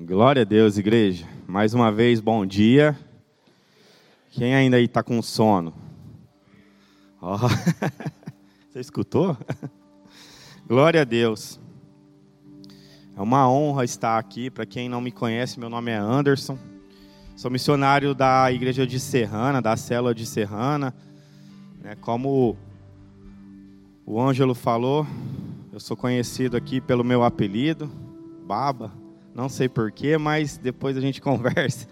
Glória a Deus, igreja. Mais uma vez, bom dia. Quem ainda aí está com sono? Oh. Você escutou? Glória a Deus. É uma honra estar aqui. Para quem não me conhece, meu nome é Anderson. Sou missionário da igreja de Serrana, da célula de Serrana. É, como o Ângelo falou, eu sou conhecido aqui pelo meu apelido, Baba. Não sei porquê, mas depois a gente conversa.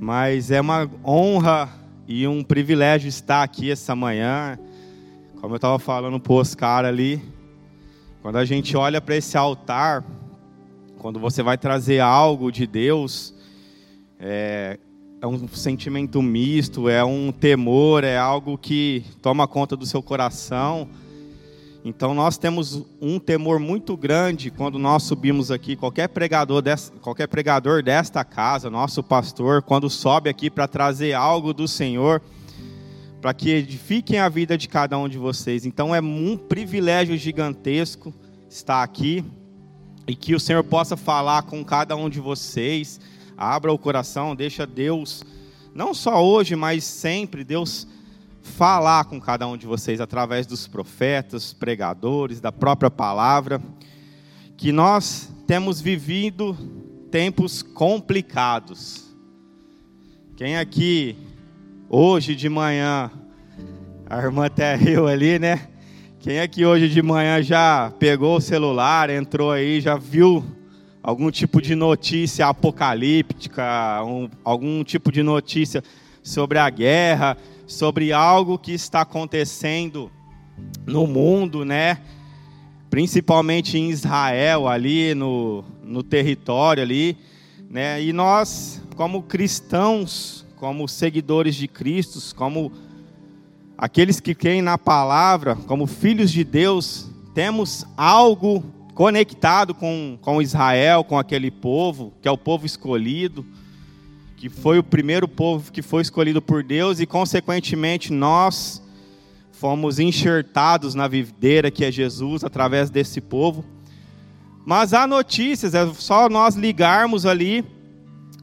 Mas é uma honra e um privilégio estar aqui essa manhã. Como eu estava falando para o Oscar ali, quando a gente olha para esse altar, quando você vai trazer algo de Deus, é, é um sentimento misto, é um temor, é algo que toma conta do seu coração. Então nós temos um temor muito grande quando nós subimos aqui, qualquer pregador, dessa, qualquer pregador desta casa, nosso pastor, quando sobe aqui para trazer algo do Senhor, para que edifiquem a vida de cada um de vocês. Então é um privilégio gigantesco estar aqui e que o Senhor possa falar com cada um de vocês. Abra o coração, deixa Deus, não só hoje, mas sempre, Deus falar com cada um de vocês através dos profetas, pregadores, da própria palavra, que nós temos vivido tempos complicados. Quem aqui, hoje de manhã, a irmã até riu ali, né? Quem aqui hoje de manhã já pegou o celular, entrou aí, já viu algum tipo de notícia apocalíptica, um, algum tipo de notícia sobre a guerra, sobre algo que está acontecendo no mundo, né? Principalmente em Israel, ali no, no território ali, né? E nós, como cristãos, como seguidores de Cristo, como aqueles que creem na palavra, como filhos de Deus, temos algo conectado com, com Israel, com aquele povo, que é o povo escolhido que foi o primeiro povo que foi escolhido por Deus e, consequentemente, nós fomos enxertados na videira que é Jesus através desse povo. Mas há notícias, é só nós ligarmos ali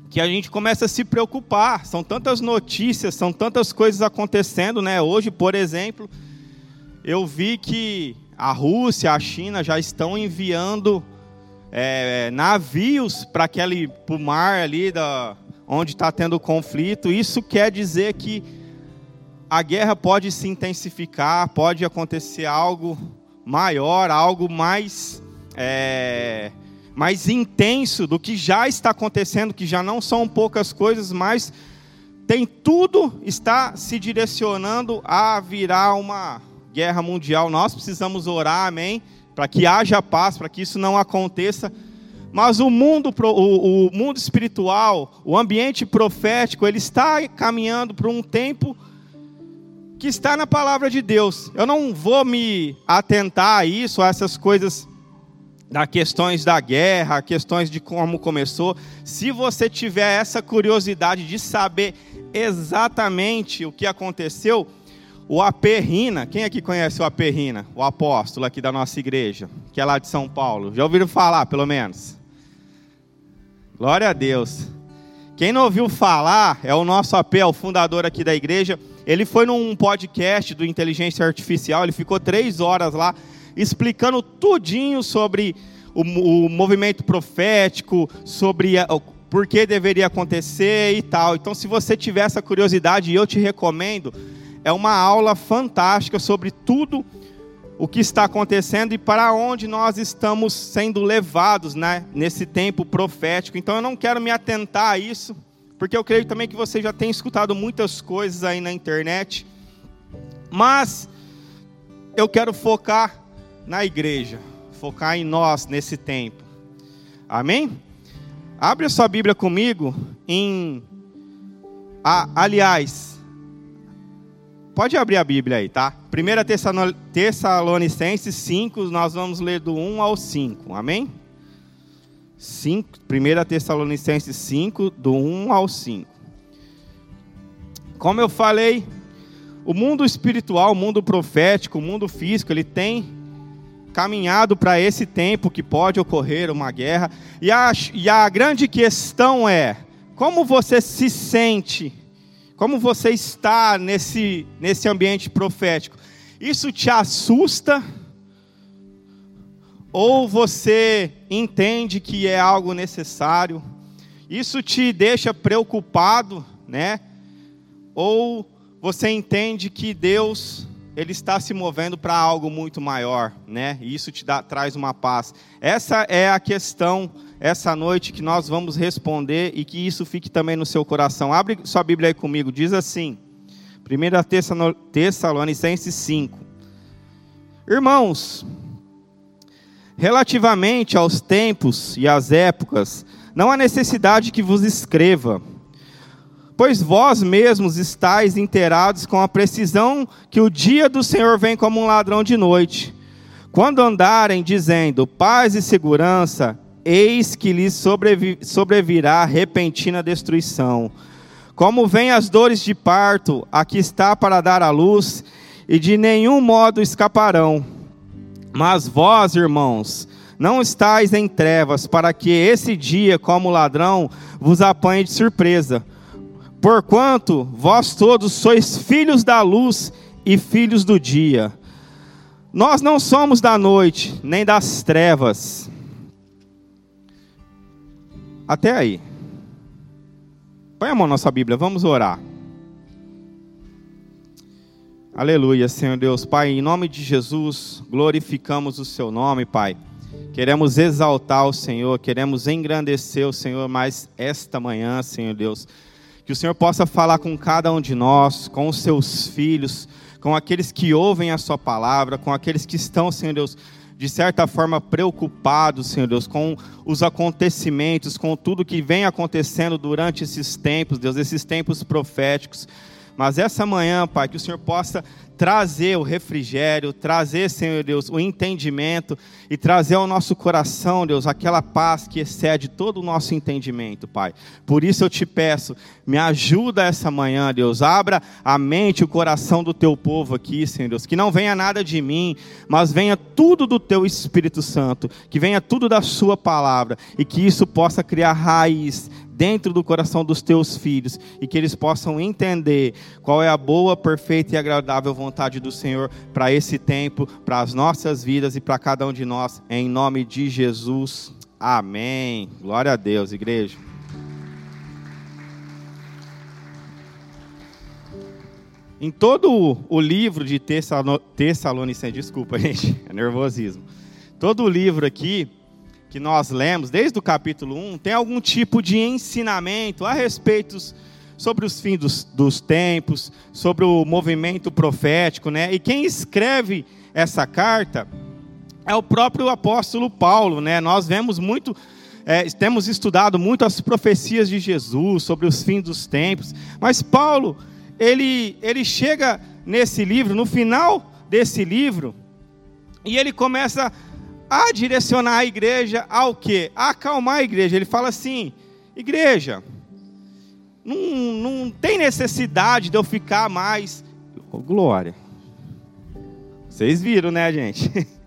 que a gente começa a se preocupar. São tantas notícias, são tantas coisas acontecendo, né? Hoje, por exemplo, eu vi que a Rússia, a China já estão enviando é, navios para aquele pro mar ali da, onde está tendo conflito, isso quer dizer que a guerra pode se intensificar, pode acontecer algo maior, algo mais, é, mais intenso do que já está acontecendo, que já não são poucas coisas, mas tem tudo está se direcionando a virar uma guerra mundial. Nós precisamos orar, amém, para que haja paz, para que isso não aconteça mas o mundo, o, o mundo espiritual, o ambiente profético, ele está caminhando para um tempo que está na palavra de Deus. Eu não vou me atentar a isso, a essas coisas das questões da guerra, questões de como começou. Se você tiver essa curiosidade de saber exatamente o que aconteceu, o Aperrina, quem aqui conhece o Aperrina? O apóstolo aqui da nossa igreja, que é lá de São Paulo. Já ouviram falar, pelo menos? Glória a Deus. Quem não ouviu falar é o nosso AP, é o fundador aqui da igreja. Ele foi num podcast do Inteligência Artificial, ele ficou três horas lá explicando tudinho sobre o, o movimento profético, sobre a, o por que deveria acontecer e tal. Então, se você tiver essa curiosidade, eu te recomendo. É uma aula fantástica sobre tudo o que está acontecendo e para onde nós estamos sendo levados né, nesse tempo profético. Então eu não quero me atentar a isso, porque eu creio também que você já tem escutado muitas coisas aí na internet. Mas eu quero focar na igreja, focar em nós nesse tempo. Amém? Abre a sua Bíblia comigo em. Ah, aliás, Pode abrir a Bíblia aí, tá? 1 Tessalonicenses 5, nós vamos ler do 1 ao 5, amém? 5, 1 Tessalonicenses 5, do 1 ao 5. Como eu falei, o mundo espiritual, o mundo profético, o mundo físico, ele tem caminhado para esse tempo que pode ocorrer uma guerra. E a, e a grande questão é: como você se sente? Como você está nesse, nesse ambiente profético? Isso te assusta? Ou você entende que é algo necessário? Isso te deixa preocupado, né? Ou você entende que Deus ele está se movendo para algo muito maior, né? E isso te dá, traz uma paz. Essa é a questão essa noite que nós vamos responder e que isso fique também no seu coração. Abre sua Bíblia aí comigo. Diz assim: 1 Tessalonicenses 5. Irmãos, relativamente aos tempos e às épocas, não há necessidade que vos escreva Pois vós mesmos estáis inteirados com a precisão que o dia do Senhor vem como um ladrão de noite. Quando andarem dizendo paz e segurança, eis que lhes sobrevi sobrevirá repentina destruição. Como vêm as dores de parto, aqui está para dar à luz, e de nenhum modo escaparão. Mas vós, irmãos, não estáis em trevas, para que esse dia, como ladrão, vos apanhe de surpresa. Porquanto vós todos sois filhos da luz e filhos do dia. Nós não somos da noite, nem das trevas. Até aí. Põe a mão na sua Bíblia, vamos orar. Aleluia, Senhor Deus. Pai, em nome de Jesus, glorificamos o Seu nome, Pai. Queremos exaltar o Senhor, queremos engrandecer o Senhor mais esta manhã, Senhor Deus. Que o Senhor possa falar com cada um de nós, com os seus filhos, com aqueles que ouvem a Sua palavra, com aqueles que estão, Senhor Deus, de certa forma preocupados, Senhor Deus, com os acontecimentos, com tudo que vem acontecendo durante esses tempos, Deus, esses tempos proféticos. Mas essa manhã, Pai, que o Senhor possa trazer o refrigério, trazer, Senhor Deus, o entendimento e trazer ao nosso coração, Deus, aquela paz que excede todo o nosso entendimento, Pai. Por isso eu te peço, me ajuda essa manhã, Deus. Abra a mente o coração do teu povo aqui, Senhor Deus. Que não venha nada de mim, mas venha tudo do teu Espírito Santo, que venha tudo da Sua palavra e que isso possa criar raiz dentro do coração dos teus filhos e que eles possam entender qual é a boa, perfeita e agradável vontade do Senhor para esse tempo, para as nossas vidas e para cada um de nós, em nome de Jesus. Amém. Glória a Deus, igreja. Em todo o livro de Tessalonicenses, desculpa, gente, é nervosismo. Todo o livro aqui, que nós lemos, desde o capítulo 1, tem algum tipo de ensinamento a respeito sobre os fins dos, dos tempos, sobre o movimento profético, né? E quem escreve essa carta é o próprio apóstolo Paulo, né? Nós vemos muito, é, temos estudado muito as profecias de Jesus sobre os fins dos tempos, mas Paulo, ele, ele chega nesse livro, no final desse livro, e ele começa a direcionar a igreja ao quê? A acalmar a igreja. Ele fala assim: igreja, não, não tem necessidade de eu ficar mais. Oh, glória. Vocês viram, né, gente?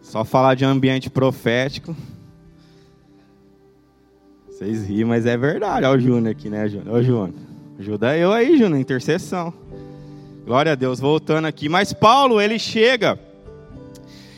Só falar de ambiente profético. Vocês riem, mas é verdade. Olha o Júnior aqui, né, Júnior? Ô, Júnior. Ajuda eu aí, Júnior, intercessão. Glória a Deus, voltando aqui. Mas Paulo, ele chega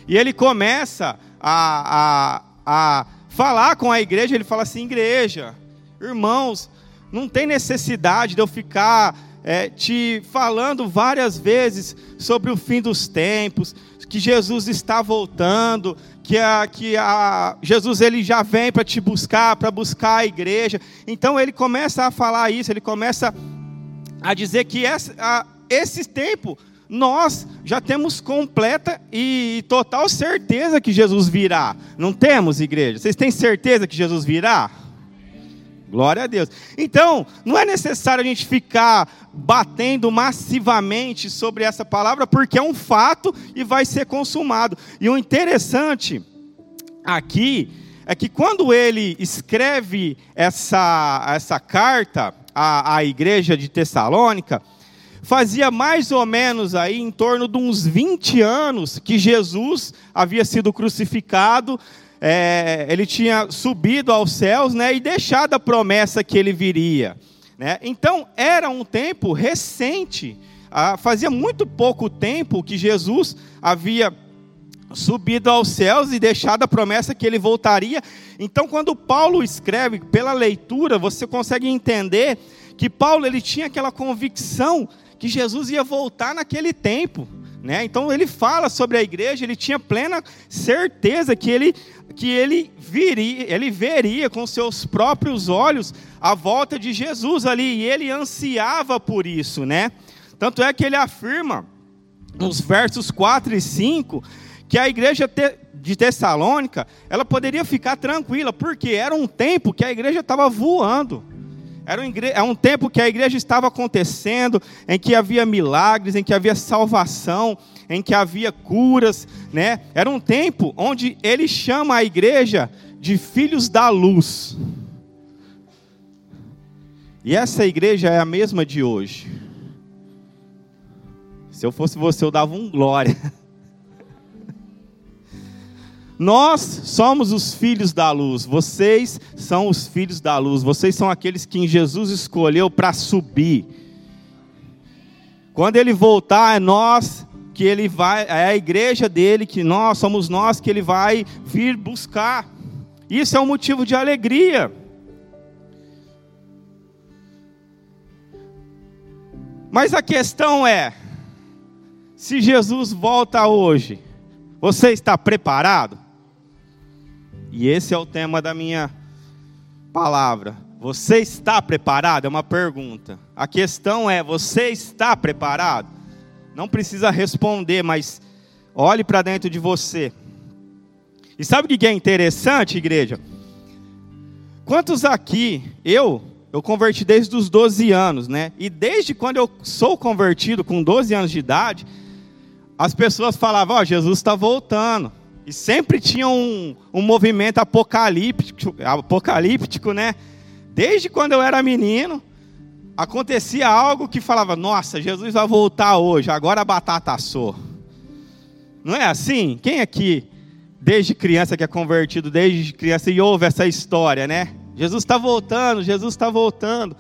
e ele começa a, a, a falar com a igreja. Ele fala assim: igreja, irmãos, não tem necessidade de eu ficar é, te falando várias vezes sobre o fim dos tempos, que Jesus está voltando, que, a, que a, Jesus ele já vem para te buscar, para buscar a igreja. Então ele começa a falar isso, ele começa a dizer que essa, a, esse tempo, nós já temos completa e total certeza que Jesus virá. Não temos, igreja? Vocês têm certeza que Jesus virá? Glória a Deus. Então, não é necessário a gente ficar batendo massivamente sobre essa palavra, porque é um fato e vai ser consumado. E o interessante aqui é que quando ele escreve essa, essa carta à, à igreja de Tessalônica, fazia mais ou menos aí em torno de uns 20 anos que Jesus havia sido crucificado, é, ele tinha subido aos céus né, e deixado a promessa que ele viria. Né? Então, era um tempo recente, ah, fazia muito pouco tempo que Jesus havia subido aos céus e deixado a promessa que ele voltaria. Então, quando Paulo escreve pela leitura, você consegue entender que Paulo ele tinha aquela convicção que Jesus ia voltar naquele tempo. Né? Então ele fala sobre a igreja, ele tinha plena certeza que ele, que ele viria, ele veria com seus próprios olhos a volta de Jesus ali, e ele ansiava por isso, né? Tanto é que ele afirma nos versos 4 e 5 que a igreja de Tessalônica, ela poderia ficar tranquila, porque era um tempo que a igreja estava voando. Era um, é um tempo que a igreja estava acontecendo, em que havia milagres, em que havia salvação, em que havia curas, né? Era um tempo onde ele chama a igreja de filhos da luz. E essa igreja é a mesma de hoje. Se eu fosse você, eu dava um glória. Nós somos os filhos da luz, vocês são os filhos da luz, vocês são aqueles que Jesus escolheu para subir. Quando ele voltar, é nós que ele vai, é a igreja dele, que nós somos nós que ele vai vir buscar. Isso é um motivo de alegria. Mas a questão é: se Jesus volta hoje, você está preparado? E esse é o tema da minha palavra. Você está preparado? É uma pergunta. A questão é: você está preparado? Não precisa responder, mas olhe para dentro de você. E sabe o que é interessante, igreja? Quantos aqui, eu, eu converti desde os 12 anos, né? E desde quando eu sou convertido, com 12 anos de idade, as pessoas falavam: Ó, oh, Jesus está voltando. E sempre tinha um, um movimento apocalíptico, apocalíptico, né? Desde quando eu era menino, acontecia algo que falava: Nossa, Jesus vai voltar hoje, agora a batata assou. Não é assim? Quem aqui, desde criança que é convertido, desde criança e ouve essa história, né? Jesus está voltando, Jesus está voltando.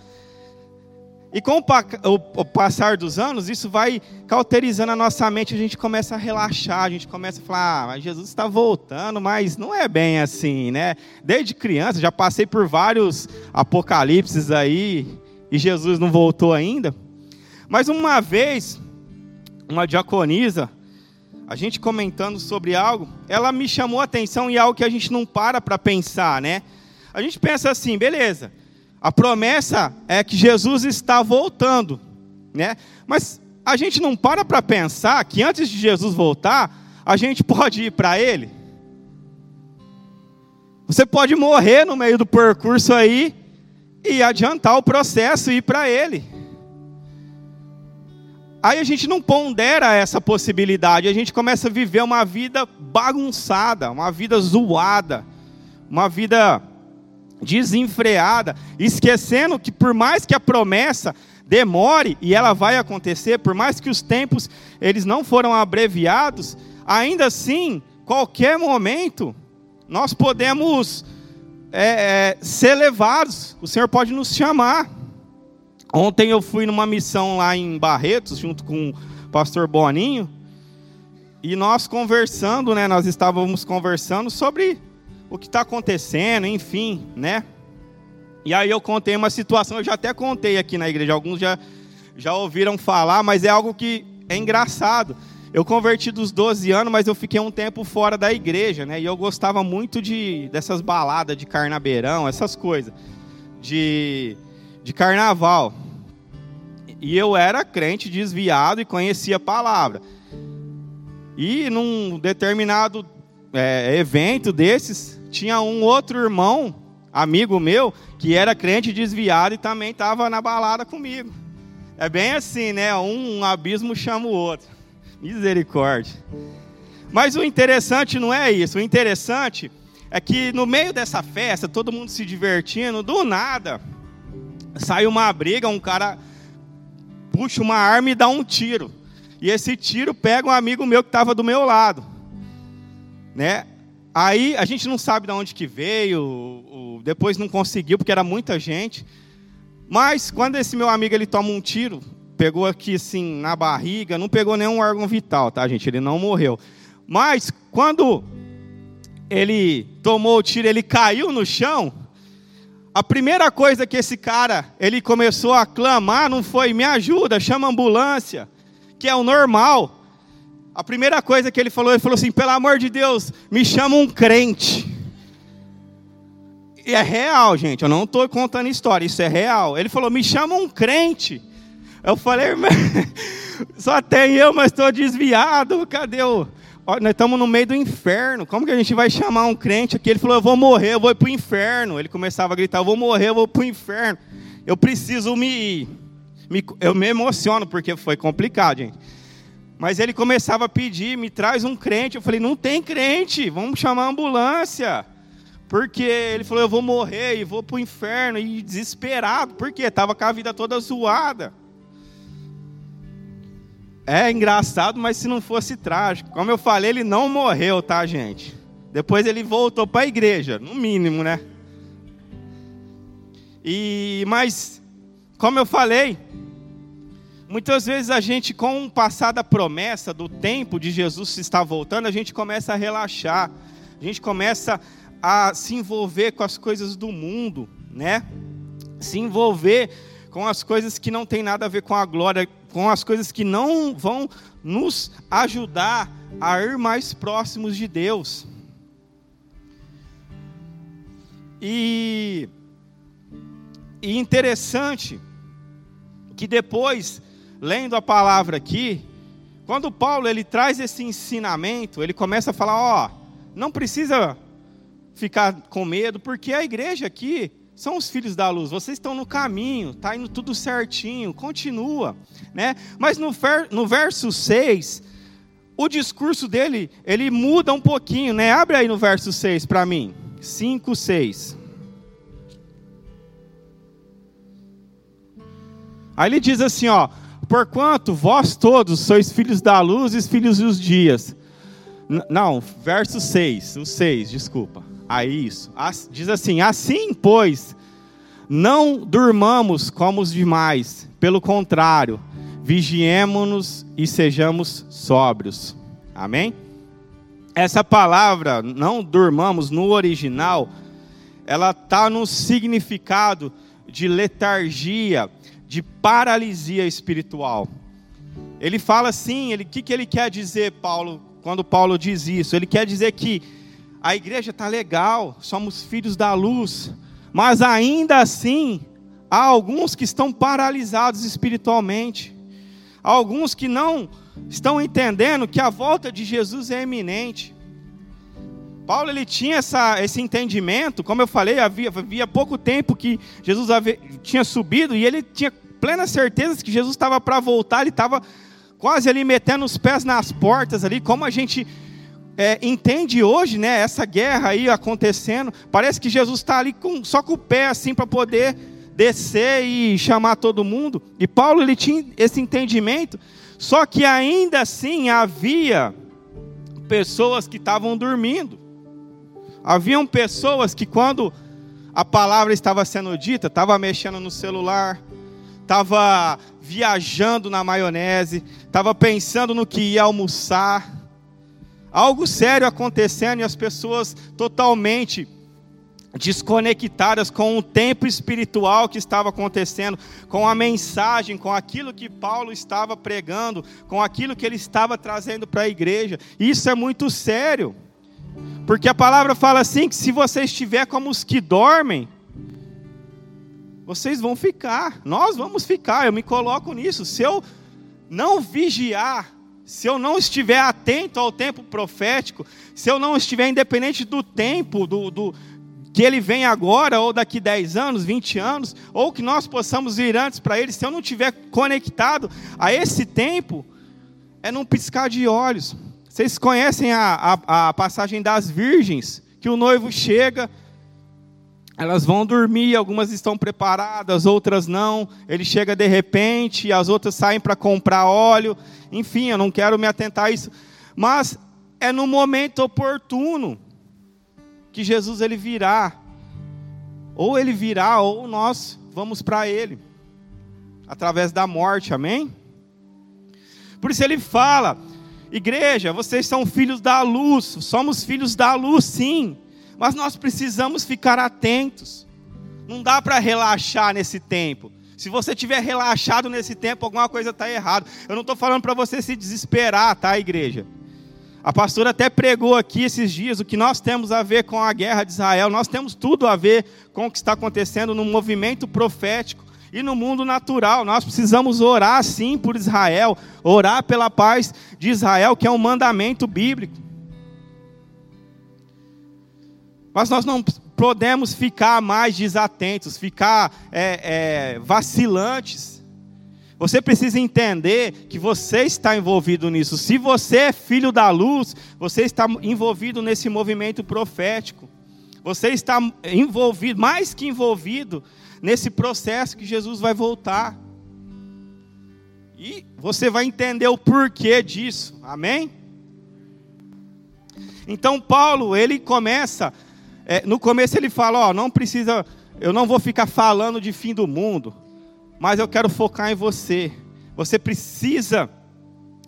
E com o passar dos anos, isso vai cauterizando a nossa mente, a gente começa a relaxar, a gente começa a falar, ah, Jesus está voltando, mas não é bem assim, né? Desde criança, já passei por vários apocalipses aí, e Jesus não voltou ainda. Mas uma vez, uma diaconisa, a gente comentando sobre algo, ela me chamou a atenção em algo que a gente não para para pensar, né? A gente pensa assim, beleza, a promessa é que Jesus está voltando, né? Mas a gente não para para pensar que antes de Jesus voltar, a gente pode ir para Ele. Você pode morrer no meio do percurso aí e adiantar o processo e ir para Ele. Aí a gente não pondera essa possibilidade, a gente começa a viver uma vida bagunçada, uma vida zoada, uma vida desenfreada, esquecendo que por mais que a promessa demore e ela vai acontecer, por mais que os tempos eles não foram abreviados, ainda assim, qualquer momento nós podemos é, é, ser levados. O Senhor pode nos chamar. Ontem eu fui numa missão lá em Barretos junto com o pastor Boninho e nós conversando, né? Nós estávamos conversando sobre o que está acontecendo, enfim, né? E aí eu contei uma situação, eu já até contei aqui na igreja, alguns já, já ouviram falar, mas é algo que é engraçado. Eu converti dos 12 anos, mas eu fiquei um tempo fora da igreja, né? E eu gostava muito de dessas baladas de carnabeirão, essas coisas, de, de carnaval. E eu era crente desviado e conhecia a palavra. E num determinado é, evento desses, tinha um outro irmão, amigo meu, que era crente desviado e também estava na balada comigo. É bem assim, né? Um, um abismo chama o outro. Misericórdia. Mas o interessante não é isso. O interessante é que no meio dessa festa, todo mundo se divertindo, do nada, sai uma briga, um cara puxa uma arma e dá um tiro. E esse tiro pega um amigo meu que estava do meu lado. Né? Aí a gente não sabe de onde que veio, depois não conseguiu, porque era muita gente. Mas quando esse meu amigo ele toma um tiro, pegou aqui assim na barriga, não pegou nenhum órgão vital, tá, gente? Ele não morreu. Mas quando ele tomou o tiro, ele caiu no chão, a primeira coisa que esse cara, ele começou a clamar não foi me ajuda, chama ambulância, que é o normal. A primeira coisa que ele falou, ele falou assim: pelo amor de Deus, me chama um crente. E é real, gente, eu não estou contando história, isso é real. Ele falou: me chama um crente. Eu falei, só tem eu, mas estou desviado, cadê o nós estamos no meio do inferno. Como que a gente vai chamar um crente aqui? Ele falou: Eu vou morrer, eu vou para o inferno. Ele começava a gritar: Eu vou morrer, eu vou para o inferno. Eu preciso me, me. Eu me emociono porque foi complicado, gente. Mas ele começava a pedir: Me traz um crente. Eu falei: Não tem crente, vamos chamar a ambulância. Porque ele falou: Eu vou morrer e vou para o inferno. E desesperado, porque estava com a vida toda zoada. É engraçado, mas se não fosse trágico. Como eu falei, ele não morreu, tá, gente? Depois ele voltou para a igreja, no mínimo, né? E mas como eu falei, muitas vezes a gente com o passar da promessa do tempo de Jesus estar voltando, a gente começa a relaxar. A gente começa a se envolver com as coisas do mundo, né? Se envolver com as coisas que não tem nada a ver com a glória com as coisas que não vão nos ajudar a ir mais próximos de Deus. E, e interessante que depois, lendo a palavra aqui, quando Paulo ele traz esse ensinamento, ele começa a falar, ó, não precisa ficar com medo, porque a igreja aqui são os filhos da luz, vocês estão no caminho, está indo tudo certinho, continua. Né? Mas no, no verso 6, o discurso dele, ele muda um pouquinho, né? Abre aí no verso 6 para mim. 5, 6. Aí ele diz assim, ó: "Porquanto vós todos sois filhos da luz e filhos dos dias". N não, verso 6, o 6, desculpa. Aí isso. Diz assim: Assim, pois, não durmamos como os demais, pelo contrário, vigiemos-nos e sejamos sóbrios. Amém? Essa palavra, não durmamos, no original, ela está no significado de letargia, de paralisia espiritual. Ele fala assim, o que, que ele quer dizer, Paulo, quando Paulo diz isso? Ele quer dizer que a igreja está legal, somos filhos da luz, mas ainda assim, há alguns que estão paralisados espiritualmente, há alguns que não estão entendendo que a volta de Jesus é iminente. Paulo ele tinha essa, esse entendimento, como eu falei, havia, havia pouco tempo que Jesus havia, tinha subido e ele tinha plena certeza que Jesus estava para voltar, ele estava quase ali metendo os pés nas portas ali, como a gente é, entende hoje, né, essa guerra aí acontecendo, parece que Jesus está ali com, só com o pé assim para poder descer e chamar todo mundo. E Paulo ele tinha esse entendimento, só que ainda assim havia pessoas que estavam dormindo. Haviam pessoas que quando a palavra estava sendo dita, estava mexendo no celular, estava viajando na maionese, estava pensando no que ia almoçar, algo sério acontecendo e as pessoas totalmente desconectadas com o tempo espiritual que estava acontecendo, com a mensagem, com aquilo que Paulo estava pregando, com aquilo que ele estava trazendo para a igreja. Isso é muito sério. Porque a palavra fala assim que se você estiver como os que dormem, vocês vão ficar. Nós vamos ficar. Eu me coloco nisso. Se eu não vigiar se eu não estiver atento ao tempo profético, se eu não estiver independente do tempo, do, do que ele vem agora, ou daqui 10 anos, 20 anos, ou que nós possamos ir antes para ele, se eu não estiver conectado a esse tempo, é num piscar de olhos. Vocês conhecem a, a, a passagem das virgens, que o noivo chega, elas vão dormir, algumas estão preparadas, outras não. Ele chega de repente, as outras saem para comprar óleo. Enfim, eu não quero me atentar a isso, mas é no momento oportuno que Jesus ele virá. Ou ele virá, ou nós vamos para ele através da morte. Amém? Por isso ele fala: Igreja, vocês são filhos da luz, somos filhos da luz, sim, mas nós precisamos ficar atentos. Não dá para relaxar nesse tempo. Se você tiver relaxado nesse tempo, alguma coisa está errada. Eu não estou falando para você se desesperar, tá, igreja? A pastora até pregou aqui esses dias o que nós temos a ver com a guerra de Israel. Nós temos tudo a ver com o que está acontecendo no movimento profético e no mundo natural. Nós precisamos orar sim por Israel, orar pela paz de Israel, que é um mandamento bíblico. Mas nós não podemos ficar mais desatentos, ficar é, é, vacilantes. Você precisa entender que você está envolvido nisso. Se você é filho da luz, você está envolvido nesse movimento profético. Você está envolvido, mais que envolvido, nesse processo que Jesus vai voltar. E você vai entender o porquê disso. Amém? Então Paulo, ele começa, é, no começo ele fala, ó, não precisa, eu não vou ficar falando de fim do mundo, mas eu quero focar em você. Você precisa,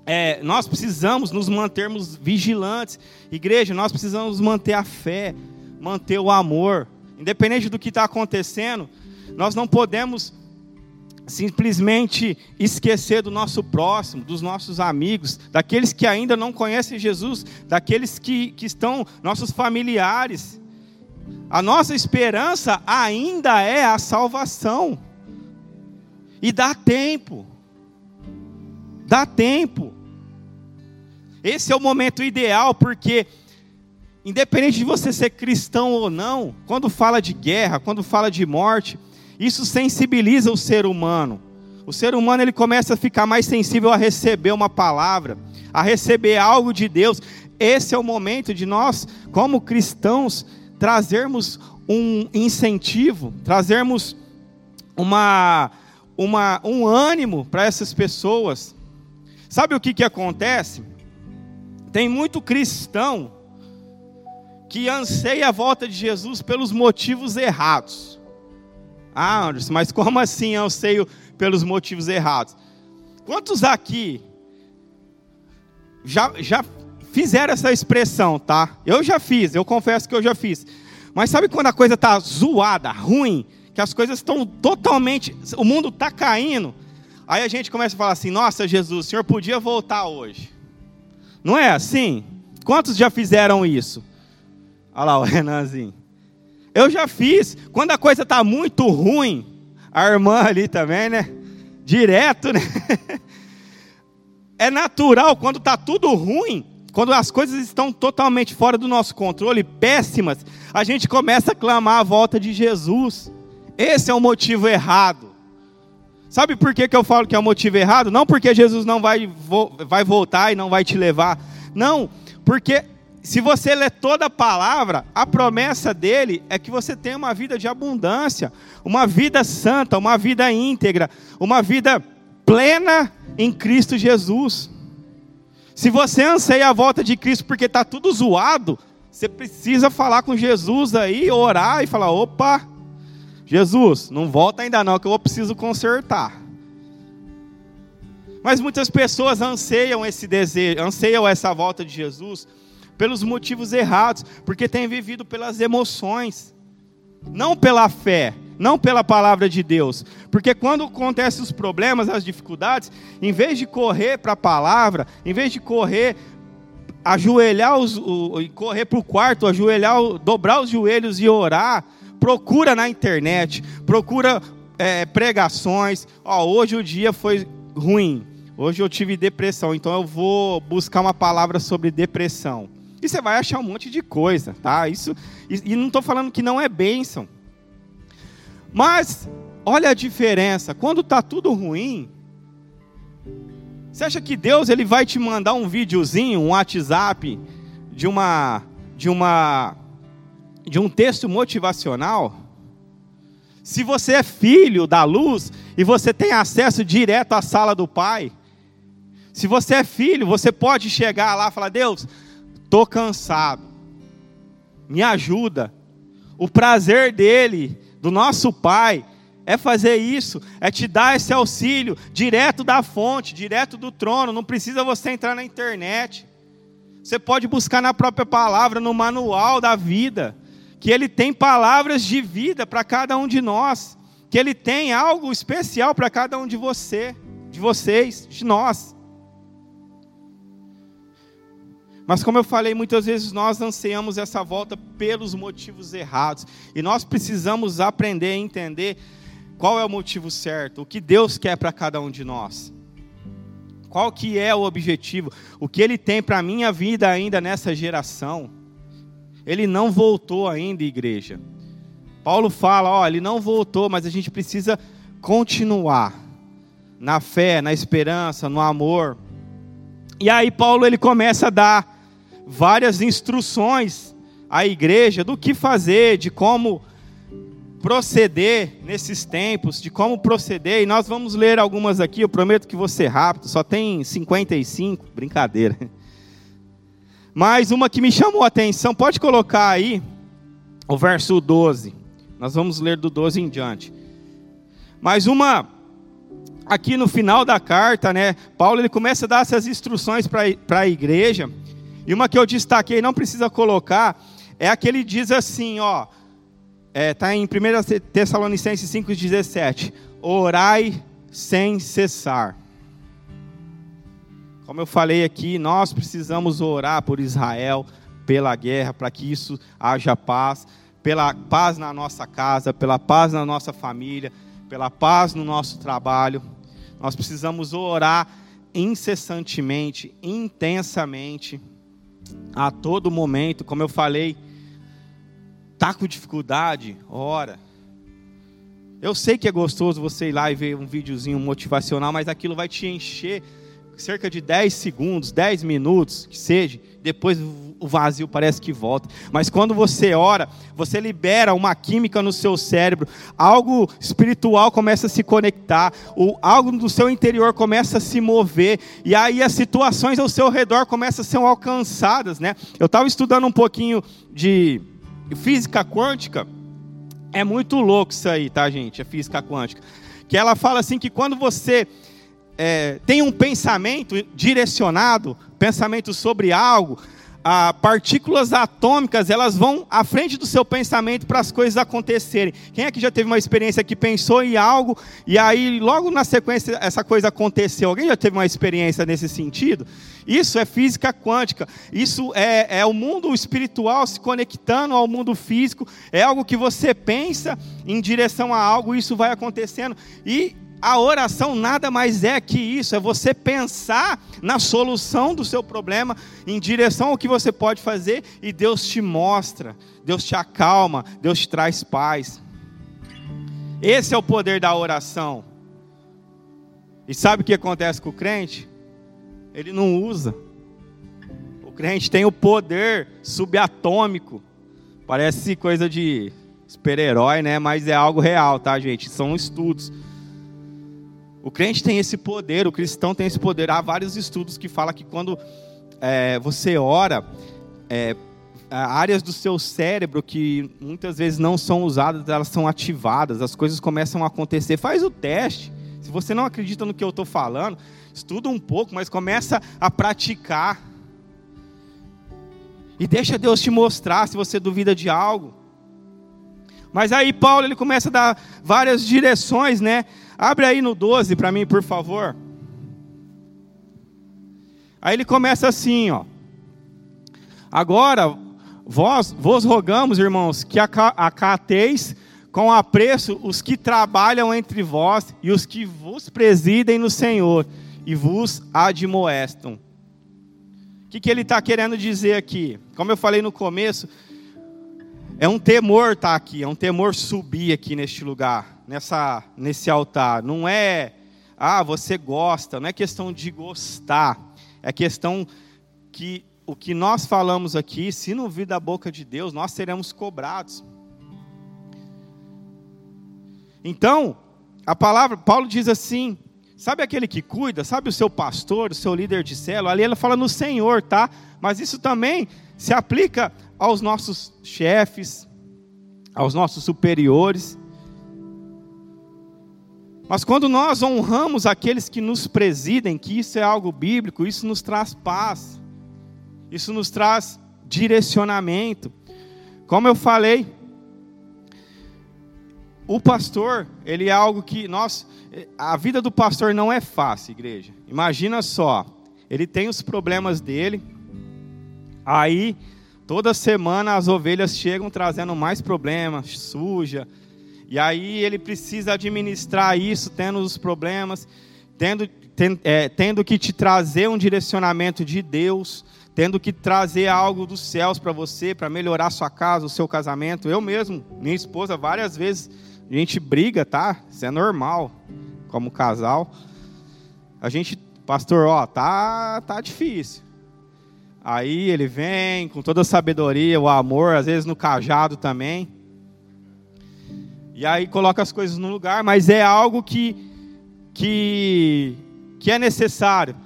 é, nós precisamos nos mantermos vigilantes. Igreja, nós precisamos manter a fé, manter o amor. Independente do que está acontecendo, nós não podemos simplesmente esquecer do nosso próximo, dos nossos amigos, daqueles que ainda não conhecem Jesus, daqueles que, que estão, nossos familiares. A nossa esperança ainda é a salvação. E dá tempo. Dá tempo. Esse é o momento ideal, porque independente de você ser cristão ou não, quando fala de guerra, quando fala de morte, isso sensibiliza o ser humano. O ser humano ele começa a ficar mais sensível a receber uma palavra, a receber algo de Deus. Esse é o momento de nós, como cristãos, trazermos um incentivo, trazermos uma, uma, um ânimo para essas pessoas. Sabe o que, que acontece? Tem muito cristão que anseia a volta de Jesus pelos motivos errados. Ah, Anderson, mas como assim eu sei pelos motivos errados? Quantos aqui já, já fizeram essa expressão, tá? Eu já fiz, eu confesso que eu já fiz. Mas sabe quando a coisa está zoada, ruim, que as coisas estão totalmente, o mundo está caindo, aí a gente começa a falar assim: Nossa, Jesus, o Senhor podia voltar hoje. Não é assim? Quantos já fizeram isso? Olha lá o Renanzinho. Eu já fiz. Quando a coisa está muito ruim, a irmã ali também, né? Direto, né? É natural quando está tudo ruim, quando as coisas estão totalmente fora do nosso controle, péssimas, a gente começa a clamar a volta de Jesus. Esse é o motivo errado. Sabe por que, que eu falo que é o motivo errado? Não porque Jesus não vai, vai voltar e não vai te levar. Não, porque se você ler toda a palavra, a promessa dele é que você tenha uma vida de abundância, uma vida santa, uma vida íntegra, uma vida plena em Cristo Jesus. Se você anseia a volta de Cristo porque está tudo zoado, você precisa falar com Jesus aí, orar e falar: opa, Jesus, não volta ainda não, que eu preciso consertar. Mas muitas pessoas anseiam esse desejo, anseiam essa volta de Jesus pelos motivos errados, porque tem vivido pelas emoções, não pela fé, não pela palavra de Deus. Porque quando acontecem os problemas, as dificuldades, em vez de correr para a palavra, em vez de correr, ajoelhar os, o, correr para o quarto, ajoelhar, dobrar os joelhos e orar, procura na internet, procura é, pregações. Ó, hoje o dia foi ruim. Hoje eu tive depressão, então eu vou buscar uma palavra sobre depressão. E você vai achar um monte de coisa, tá? Isso, e, e não estou falando que não é bênção. Mas, olha a diferença. Quando está tudo ruim, você acha que Deus ele vai te mandar um videozinho, um WhatsApp de uma de uma de um texto motivacional? Se você é filho da luz e você tem acesso direto à sala do Pai, se você é filho, você pode chegar lá e falar: Deus, estou cansado, me ajuda. O prazer dele, do nosso Pai, é fazer isso, é te dar esse auxílio direto da fonte, direto do trono. Não precisa você entrar na internet. Você pode buscar na própria palavra, no manual da vida que Ele tem palavras de vida para cada um de nós, que Ele tem algo especial para cada um de você, de vocês, de nós. Mas como eu falei, muitas vezes nós ansiamos essa volta pelos motivos errados, e nós precisamos aprender a entender qual é o motivo certo, o que Deus quer para cada um de nós. Qual que é o objetivo? O que ele tem para a minha vida ainda nessa geração? Ele não voltou ainda, igreja. Paulo fala, ó, ele não voltou, mas a gente precisa continuar na fé, na esperança, no amor. E aí Paulo ele começa a dar várias instruções à igreja do que fazer, de como proceder nesses tempos, de como proceder, e nós vamos ler algumas aqui, eu prometo que vou ser rápido, só tem 55, brincadeira. Mas uma que me chamou a atenção, pode colocar aí o verso 12. Nós vamos ler do 12 em diante. Mas uma aqui no final da carta, né, Paulo ele começa a dar essas instruções para a igreja. E uma que eu destaquei, não precisa colocar, é a que ele diz assim, ó, está é, em 1 Tessalonicenses 5,17: Orai sem cessar. Como eu falei aqui, nós precisamos orar por Israel, pela guerra, para que isso haja paz, pela paz na nossa casa, pela paz na nossa família, pela paz no nosso trabalho. Nós precisamos orar incessantemente, intensamente, a todo momento. Como eu falei, tá com dificuldade, ora. Eu sei que é gostoso você ir lá e ver um videozinho motivacional, mas aquilo vai te encher cerca de 10 segundos, 10 minutos, que seja, depois o vazio parece que volta. Mas quando você ora, você libera uma química no seu cérebro, algo espiritual começa a se conectar, o, algo do seu interior começa a se mover, e aí as situações ao seu redor começam a ser alcançadas. Né? Eu estava estudando um pouquinho de física quântica, é muito louco isso aí, tá, gente? A física quântica. Que ela fala assim que quando você é, tem um pensamento direcionado, pensamento sobre algo, a partículas atômicas elas vão à frente do seu pensamento para as coisas acontecerem. Quem que já teve uma experiência que pensou em algo e aí logo na sequência essa coisa aconteceu? Alguém já teve uma experiência nesse sentido? Isso é física quântica. Isso é, é o mundo espiritual se conectando ao mundo físico. É algo que você pensa em direção a algo, isso vai acontecendo e a oração nada mais é que isso, é você pensar na solução do seu problema, em direção ao que você pode fazer, e Deus te mostra, Deus te acalma, Deus te traz paz. Esse é o poder da oração. E sabe o que acontece com o crente? Ele não usa. O crente tem o poder subatômico. Parece coisa de super-herói, né? Mas é algo real, tá, gente? São estudos. O crente tem esse poder, o cristão tem esse poder. Há vários estudos que falam que quando é, você ora, é, áreas do seu cérebro que muitas vezes não são usadas, elas são ativadas, as coisas começam a acontecer. Faz o teste. Se você não acredita no que eu estou falando, estuda um pouco, mas começa a praticar. E deixa Deus te mostrar se você duvida de algo. Mas aí Paulo ele começa a dar várias direções, né? Abre aí no 12 para mim, por favor. Aí ele começa assim, ó. Agora, vós vos rogamos, irmãos, que acateis com apreço os que trabalham entre vós e os que vos presidem no Senhor e vos admoestam. O que, que ele está querendo dizer aqui? Como eu falei no começo, é um temor estar tá aqui, é um temor subir aqui neste lugar, nessa, nesse altar. Não é, ah, você gosta, não é questão de gostar, é questão que o que nós falamos aqui, se não vir da boca de Deus, nós seremos cobrados. Então, a palavra, Paulo diz assim: sabe aquele que cuida, sabe o seu pastor, o seu líder de célula? Ali ele fala no Senhor, tá? Mas isso também se aplica aos nossos chefes, aos nossos superiores. Mas quando nós honramos aqueles que nos presidem, que isso é algo bíblico, isso nos traz paz, isso nos traz direcionamento. Como eu falei, o pastor, ele é algo que nós, a vida do pastor não é fácil, igreja. Imagina só, ele tem os problemas dele, aí toda semana as ovelhas chegam trazendo mais problemas, suja, e aí ele precisa administrar isso, tendo os problemas, tendo, tendo, é, tendo que te trazer um direcionamento de Deus, tendo que trazer algo dos céus para você, para melhorar sua casa, o seu casamento. Eu mesmo, minha esposa, várias vezes a gente briga, tá? Isso é normal, como casal. A gente, pastor, ó, tá, tá difícil. Aí ele vem com toda a sabedoria, o amor, às vezes no cajado também. E aí coloca as coisas no lugar, mas é algo que, que, que é necessário.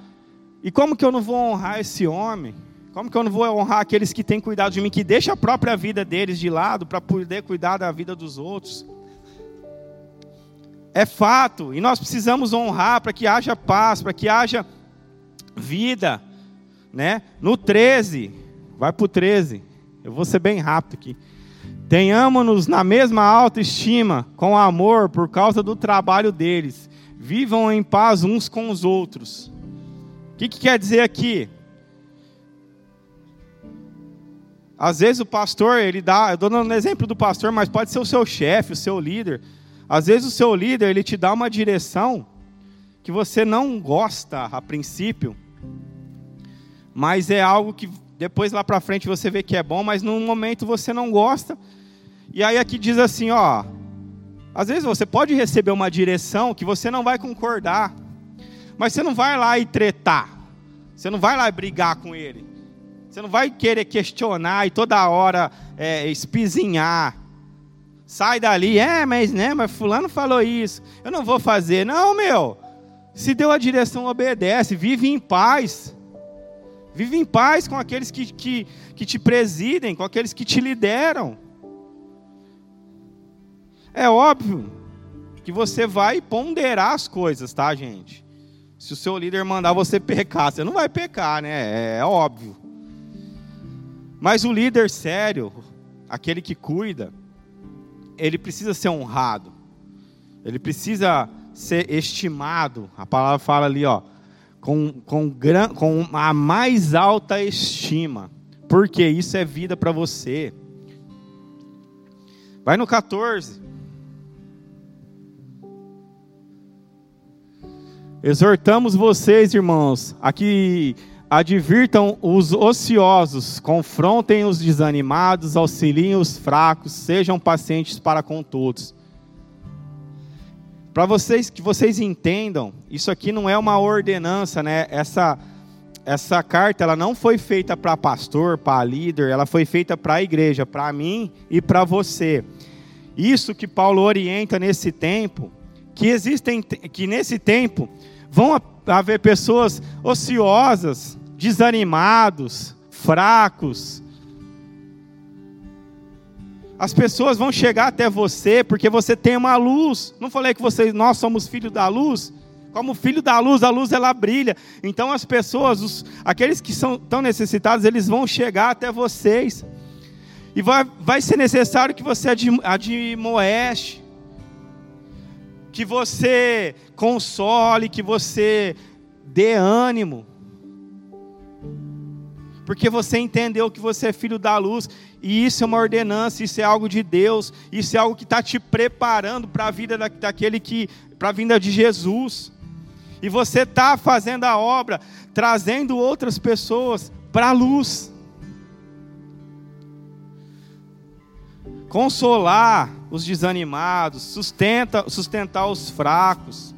E como que eu não vou honrar esse homem? Como que eu não vou honrar aqueles que têm cuidado de mim, que deixam a própria vida deles de lado para poder cuidar da vida dos outros? É fato, e nós precisamos honrar para que haja paz, para que haja vida, né? No 13, vai para o 13, eu vou ser bem rápido aqui. Tenhamos-nos na mesma autoestima, com amor, por causa do trabalho deles. Vivam em paz uns com os outros. O que, que quer dizer aqui? Às vezes o pastor, ele dá, eu estou dando um exemplo do pastor, mas pode ser o seu chefe, o seu líder. Às vezes o seu líder, ele te dá uma direção que você não gosta a princípio, mas é algo que depois lá para frente você vê que é bom, mas no momento você não gosta. E aí aqui diz assim, ó, às vezes você pode receber uma direção que você não vai concordar, mas você não vai lá e tretar. Você não vai lá e brigar com ele. Você não vai querer questionar e toda hora é, espizinhar. Sai dali, é, mas né, mas fulano falou isso. Eu não vou fazer. Não, meu. Se deu a direção, obedece, vive em paz. Vive em paz com aqueles que, que, que te presidem, com aqueles que te lideram. É óbvio que você vai ponderar as coisas, tá, gente? Se o seu líder mandar você pecar, você não vai pecar, né? É, é óbvio. Mas o líder sério, aquele que cuida, ele precisa ser honrado, ele precisa ser estimado. A palavra fala ali, ó, com, com, gran, com a mais alta estima, porque isso é vida para você. Vai no 14. Exortamos vocês, irmãos, aqui Advirtam os ociosos, confrontem os desanimados, auxiliem os fracos, sejam pacientes para com todos. Para vocês que vocês entendam, isso aqui não é uma ordenança, né? Essa essa carta ela não foi feita para pastor, para líder, ela foi feita para a igreja, para mim e para você. Isso que Paulo orienta nesse tempo, que existem que nesse tempo vão haver pessoas ociosas, desanimados, fracos. As pessoas vão chegar até você porque você tem uma luz. Não falei que você, nós somos filhos da luz? Como filho da luz, a luz ela brilha. Então as pessoas, os, aqueles que são tão necessitados, eles vão chegar até vocês. E vai, vai ser necessário que você admoeste, que você console, que você dê ânimo. Porque você entendeu que você é filho da luz, e isso é uma ordenança, isso é algo de Deus, isso é algo que está te preparando para a vida da, daquele que, para a vinda de Jesus. E você está fazendo a obra, trazendo outras pessoas para a luz. Consolar os desanimados, sustenta, sustentar os fracos.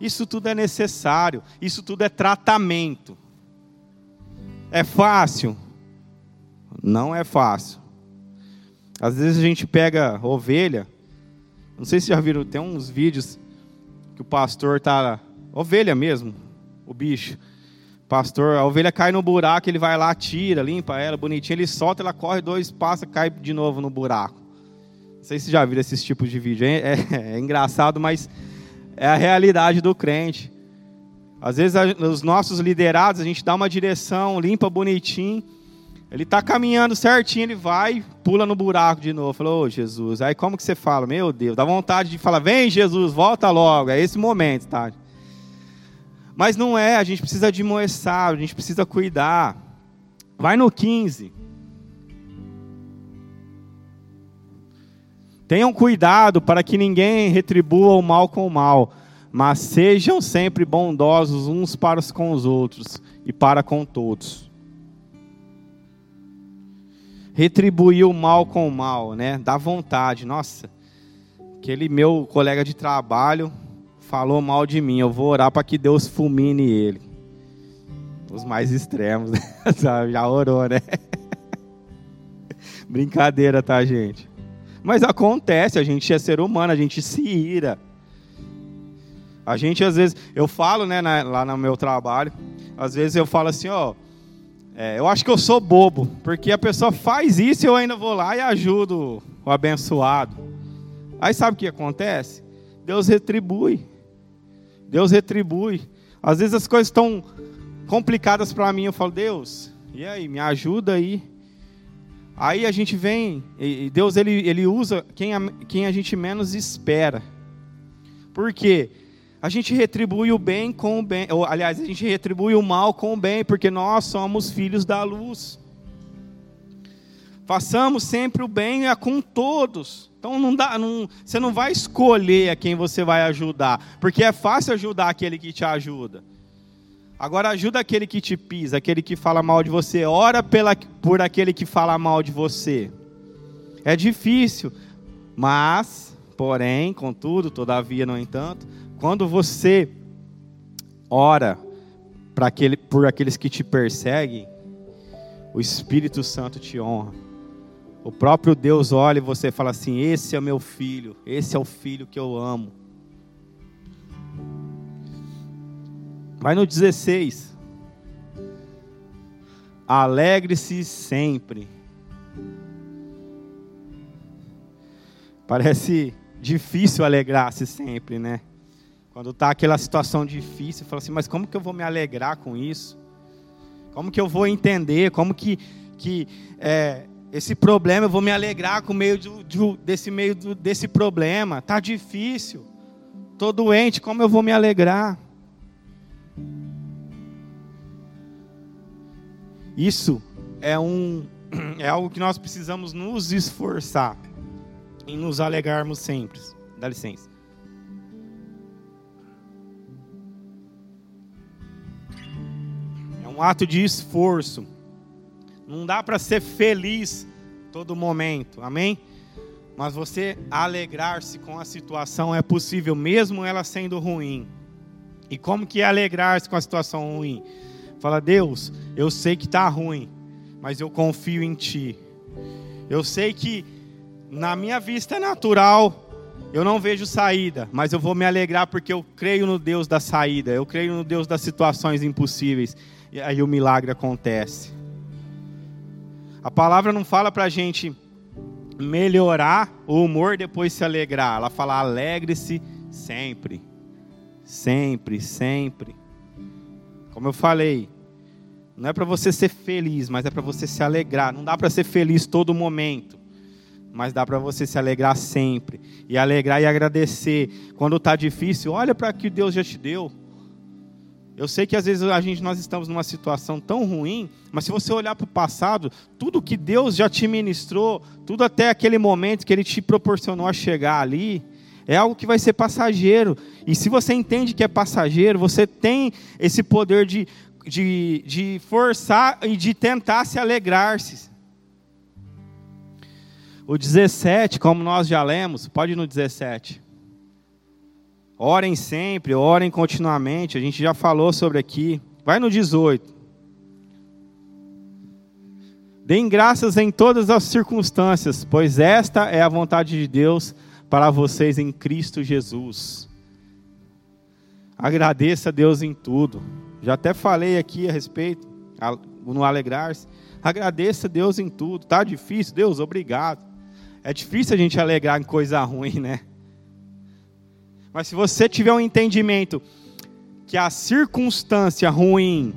Isso tudo é necessário, isso tudo é tratamento. É fácil? Não é fácil. Às vezes a gente pega ovelha, não sei se já viram, tem uns vídeos que o pastor tá ovelha mesmo, o bicho. Pastor, a ovelha cai no buraco, ele vai lá, tira, limpa ela, bonitinha, ele solta, ela corre dois passos, cai de novo no buraco. Não sei se já viram esses tipos de vídeo. É, é, é engraçado, mas é a realidade do crente. Às vezes os nossos liderados, a gente dá uma direção, limpa bonitinho, ele está caminhando certinho, ele vai, pula no buraco de novo. Falou, oh, Jesus. Aí como que você fala? Meu Deus, dá vontade de falar, vem Jesus, volta logo. É esse momento, tá? Mas não é, a gente precisa moçar, a gente precisa cuidar. Vai no 15. Tenham cuidado para que ninguém retribua o mal com o mal, mas sejam sempre bondosos uns para os com os outros e para com todos retribuir o mal com o mal, né? Dá vontade. Nossa, aquele meu colega de trabalho falou mal de mim. Eu vou orar para que Deus fulmine ele. Os mais extremos, já orou, né? Brincadeira, tá, gente? Mas acontece, a gente é ser humano, a gente se ira. A gente, às vezes, eu falo, né, lá no meu trabalho, às vezes eu falo assim, ó. É, eu acho que eu sou bobo, porque a pessoa faz isso e eu ainda vou lá e ajudo o abençoado. Aí sabe o que acontece? Deus retribui. Deus retribui. Às vezes as coisas estão complicadas para mim, eu falo, Deus, e aí, me ajuda aí. Aí a gente vem, e Deus ele, ele usa quem a, quem a gente menos espera. Por quê? a gente retribui o bem com o bem, ou, aliás, a gente retribui o mal com o bem, porque nós somos filhos da luz. Façamos sempre o bem com todos. Então não dá, não, você não vai escolher a quem você vai ajudar, porque é fácil ajudar aquele que te ajuda. Agora ajuda aquele que te pisa, aquele que fala mal de você. Ora pela, por aquele que fala mal de você. É difícil, mas, porém, contudo, todavia, no entanto, quando você ora aquele, por aqueles que te perseguem, o Espírito Santo te honra. O próprio Deus olha e você fala assim: Esse é meu filho, esse é o filho que eu amo. Vai no 16. Alegre-se sempre. Parece difícil alegrar-se sempre, né? Quando está aquela situação difícil, fala assim, mas como que eu vou me alegrar com isso? Como que eu vou entender? Como que, que é, esse problema eu vou me alegrar com meio do, do, desse meio do, desse problema? Tá difícil. Tô doente, como eu vou me alegrar? Isso é um é algo que nós precisamos nos esforçar em nos alegrarmos sempre. Dá licença. um ato de esforço. Não dá para ser feliz todo momento, amém? Mas você alegrar-se com a situação é possível, mesmo ela sendo ruim. E como que é alegrar-se com a situação ruim? Fala, Deus, eu sei que está ruim, mas eu confio em Ti. Eu sei que na minha vista natural eu não vejo saída, mas eu vou me alegrar porque eu creio no Deus da saída, eu creio no Deus das situações impossíveis e aí o milagre acontece. A palavra não fala para a gente melhorar o humor depois se alegrar. Ela fala alegre-se sempre. Sempre, sempre. Como eu falei, não é para você ser feliz, mas é para você se alegrar. Não dá para ser feliz todo momento, mas dá para você se alegrar sempre. E alegrar e agradecer. Quando está difícil, olha para o que Deus já te deu. Eu sei que às vezes a gente, nós estamos numa situação tão ruim, mas se você olhar para o passado, tudo que Deus já te ministrou, tudo até aquele momento que Ele te proporcionou a chegar ali, é algo que vai ser passageiro. E se você entende que é passageiro, você tem esse poder de, de, de forçar e de tentar se alegrar-se. O 17, como nós já lemos, pode ir no 17. Orem sempre, orem continuamente. A gente já falou sobre aqui. Vai no 18. Deem graças em todas as circunstâncias, pois esta é a vontade de Deus para vocês em Cristo Jesus. Agradeça a Deus em tudo. Já até falei aqui a respeito, no alegrar-se. Agradeça a Deus em tudo. Tá difícil? Deus, obrigado. É difícil a gente alegrar em coisa ruim, né? Mas se você tiver um entendimento que a circunstância ruim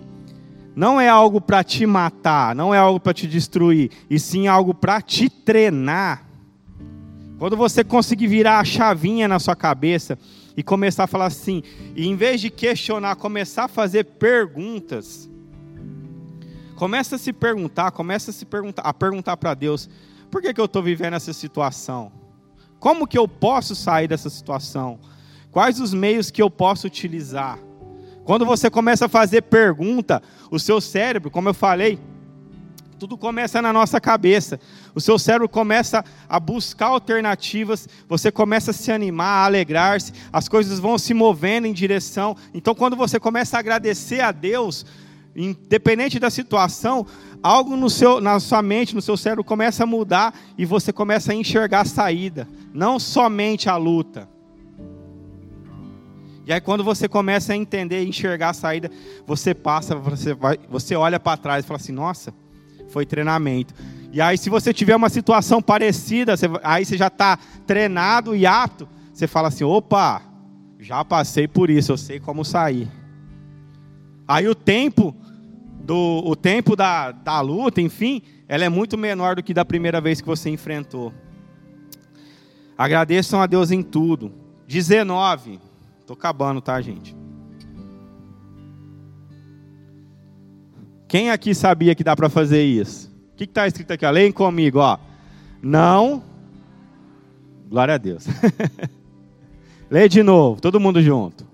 não é algo para te matar, não é algo para te destruir, e sim algo para te treinar. Quando você conseguir virar a chavinha na sua cabeça e começar a falar assim, e em vez de questionar, começar a fazer perguntas. Começa a se perguntar, começa a se perguntar, a perguntar para Deus, por que, que eu estou vivendo essa situação? Como que eu posso sair dessa situação? Quais os meios que eu posso utilizar? Quando você começa a fazer pergunta, o seu cérebro, como eu falei, tudo começa na nossa cabeça. O seu cérebro começa a buscar alternativas, você começa a se animar, a alegrar-se, as coisas vão se movendo em direção. Então, quando você começa a agradecer a Deus, independente da situação, algo no seu, na sua mente, no seu cérebro começa a mudar e você começa a enxergar a saída, não somente a luta. E aí quando você começa a entender e enxergar a saída, você passa, você, vai, você olha para trás e fala assim, nossa, foi treinamento. E aí se você tiver uma situação parecida, você, aí você já está treinado e apto, você fala assim, opa, já passei por isso, eu sei como sair. Aí o tempo do o tempo da, da luta, enfim, ela é muito menor do que da primeira vez que você enfrentou. Agradeçam a Deus em tudo. 19. Estou acabando, tá, gente? Quem aqui sabia que dá para fazer isso? O que está escrito aqui? Leem comigo, ó. Não. Glória a Deus. Lê de novo, todo mundo junto.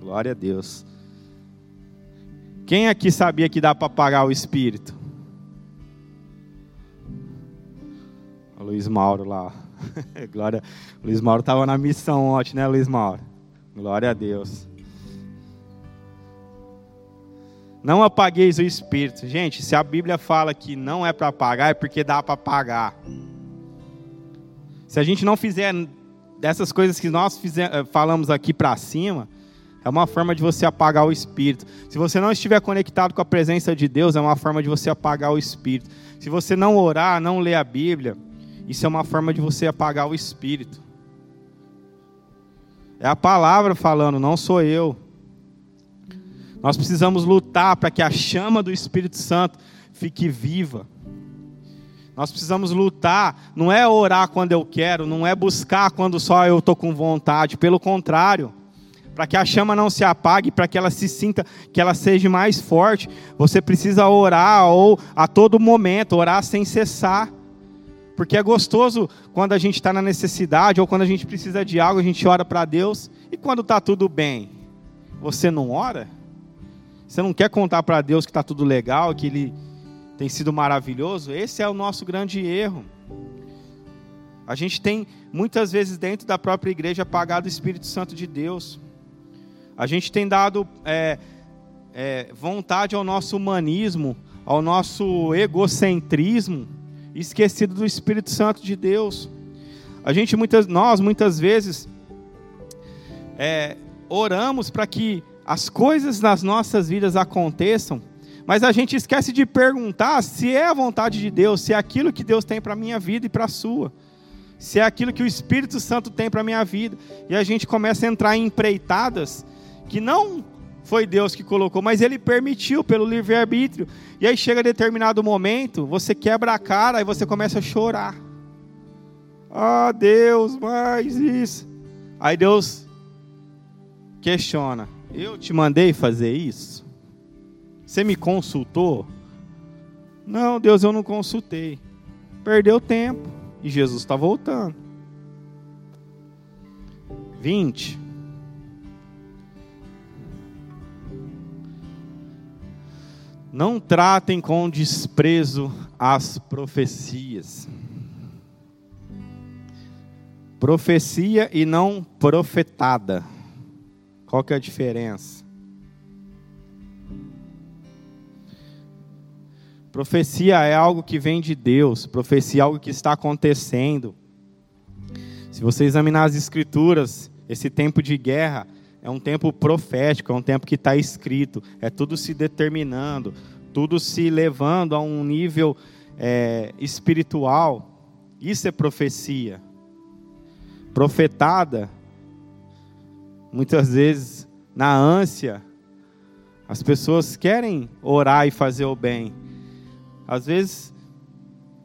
Glória a Deus. Quem aqui sabia que dá para apagar o espírito? O Luiz Mauro lá. Glória. Luiz Mauro estava na missão ontem, né, Luiz Mauro? Glória a Deus. Não apagueis o espírito. Gente, se a Bíblia fala que não é para apagar, é porque dá para apagar. Se a gente não fizer dessas coisas que nós fizer, eh, falamos aqui para cima, é uma forma de você apagar o espírito. Se você não estiver conectado com a presença de Deus, é uma forma de você apagar o espírito. Se você não orar, não ler a Bíblia, isso é uma forma de você apagar o espírito. É a palavra falando, não sou eu. Nós precisamos lutar para que a chama do Espírito Santo fique viva. Nós precisamos lutar, não é orar quando eu quero, não é buscar quando só eu estou com vontade, pelo contrário, para que a chama não se apague, para que ela se sinta, que ela seja mais forte, você precisa orar ou a todo momento, orar sem cessar. Porque é gostoso quando a gente está na necessidade ou quando a gente precisa de algo, a gente ora para Deus. E quando está tudo bem, você não ora? Você não quer contar para Deus que está tudo legal, que Ele tem sido maravilhoso? Esse é o nosso grande erro. A gente tem muitas vezes dentro da própria igreja apagado o Espírito Santo de Deus. A gente tem dado é, é, vontade ao nosso humanismo, ao nosso egocentrismo esquecido do Espírito Santo de Deus. A gente muitas, nós muitas vezes é, oramos para que as coisas nas nossas vidas aconteçam, mas a gente esquece de perguntar se é a vontade de Deus, se é aquilo que Deus tem para a minha vida e para a sua, se é aquilo que o Espírito Santo tem para a minha vida, e a gente começa a entrar em empreitadas que não foi Deus que colocou, mas Ele permitiu pelo livre-arbítrio. E aí chega determinado momento, você quebra a cara e você começa a chorar. Ah, Deus, mais isso. Aí Deus questiona: Eu te mandei fazer isso? Você me consultou? Não, Deus, eu não consultei. Perdeu tempo. E Jesus está voltando. 20. Não tratem com desprezo as profecias. Profecia e não profetada. Qual que é a diferença? Profecia é algo que vem de Deus, profecia é algo que está acontecendo. Se você examinar as Escrituras, esse tempo de guerra é um tempo profético, é um tempo que está escrito, é tudo se determinando, tudo se levando a um nível é, espiritual. Isso é profecia. Profetada, muitas vezes, na ânsia, as pessoas querem orar e fazer o bem. Às vezes,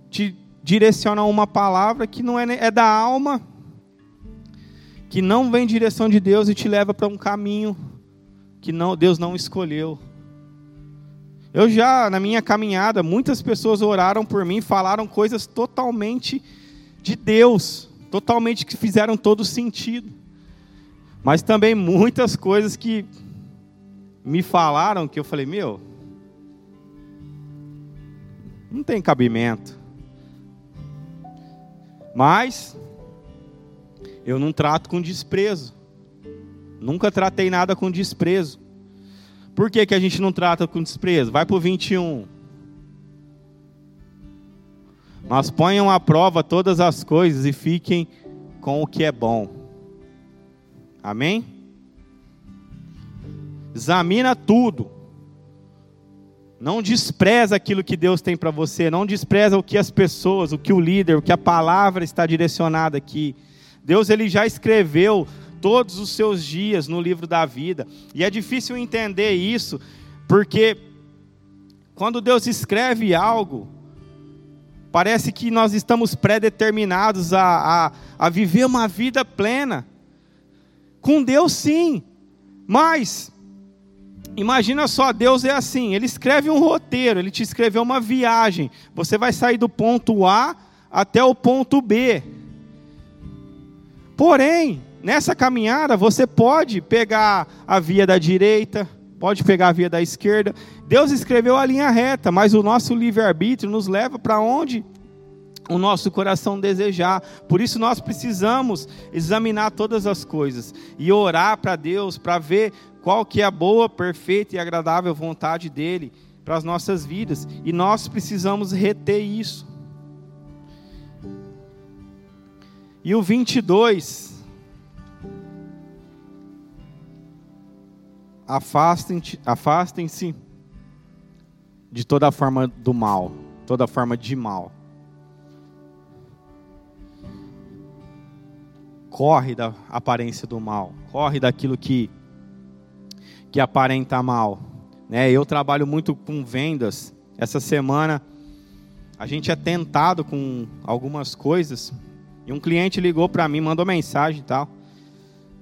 te direciona uma palavra que não é, é da alma, que não vem em direção de Deus e te leva para um caminho que não, Deus não escolheu. Eu já, na minha caminhada, muitas pessoas oraram por mim, falaram coisas totalmente de Deus, totalmente que fizeram todo sentido. Mas também muitas coisas que me falaram que eu falei, meu, não tem cabimento. Mas eu não trato com desprezo. Nunca tratei nada com desprezo. Por que, que a gente não trata com desprezo? Vai para o 21. Mas ponham à prova todas as coisas e fiquem com o que é bom. Amém? Examina tudo. Não despreza aquilo que Deus tem para você. Não despreza o que as pessoas, o que o líder, o que a palavra está direcionada aqui. Deus ele já escreveu todos os seus dias no livro da vida. E é difícil entender isso, porque quando Deus escreve algo, parece que nós estamos predeterminados a, a, a viver uma vida plena. Com Deus, sim, mas Imagina só, Deus é assim, ele escreve um roteiro, ele te escreveu uma viagem. Você vai sair do ponto A até o ponto B. Porém, nessa caminhada você pode pegar a via da direita, pode pegar a via da esquerda. Deus escreveu a linha reta, mas o nosso livre-arbítrio nos leva para onde o nosso coração desejar. Por isso nós precisamos examinar todas as coisas e orar para Deus para ver qual que é a boa, perfeita e agradável vontade dele para as nossas vidas. E nós precisamos reter isso. E o 22. Afastem-se afastem de toda forma do mal, toda forma de mal. Corre da aparência do mal, corre daquilo que que aparenta mal. Né? Eu trabalho muito com vendas. Essa semana a gente é tentado com algumas coisas e um cliente ligou para mim, mandou mensagem e tal.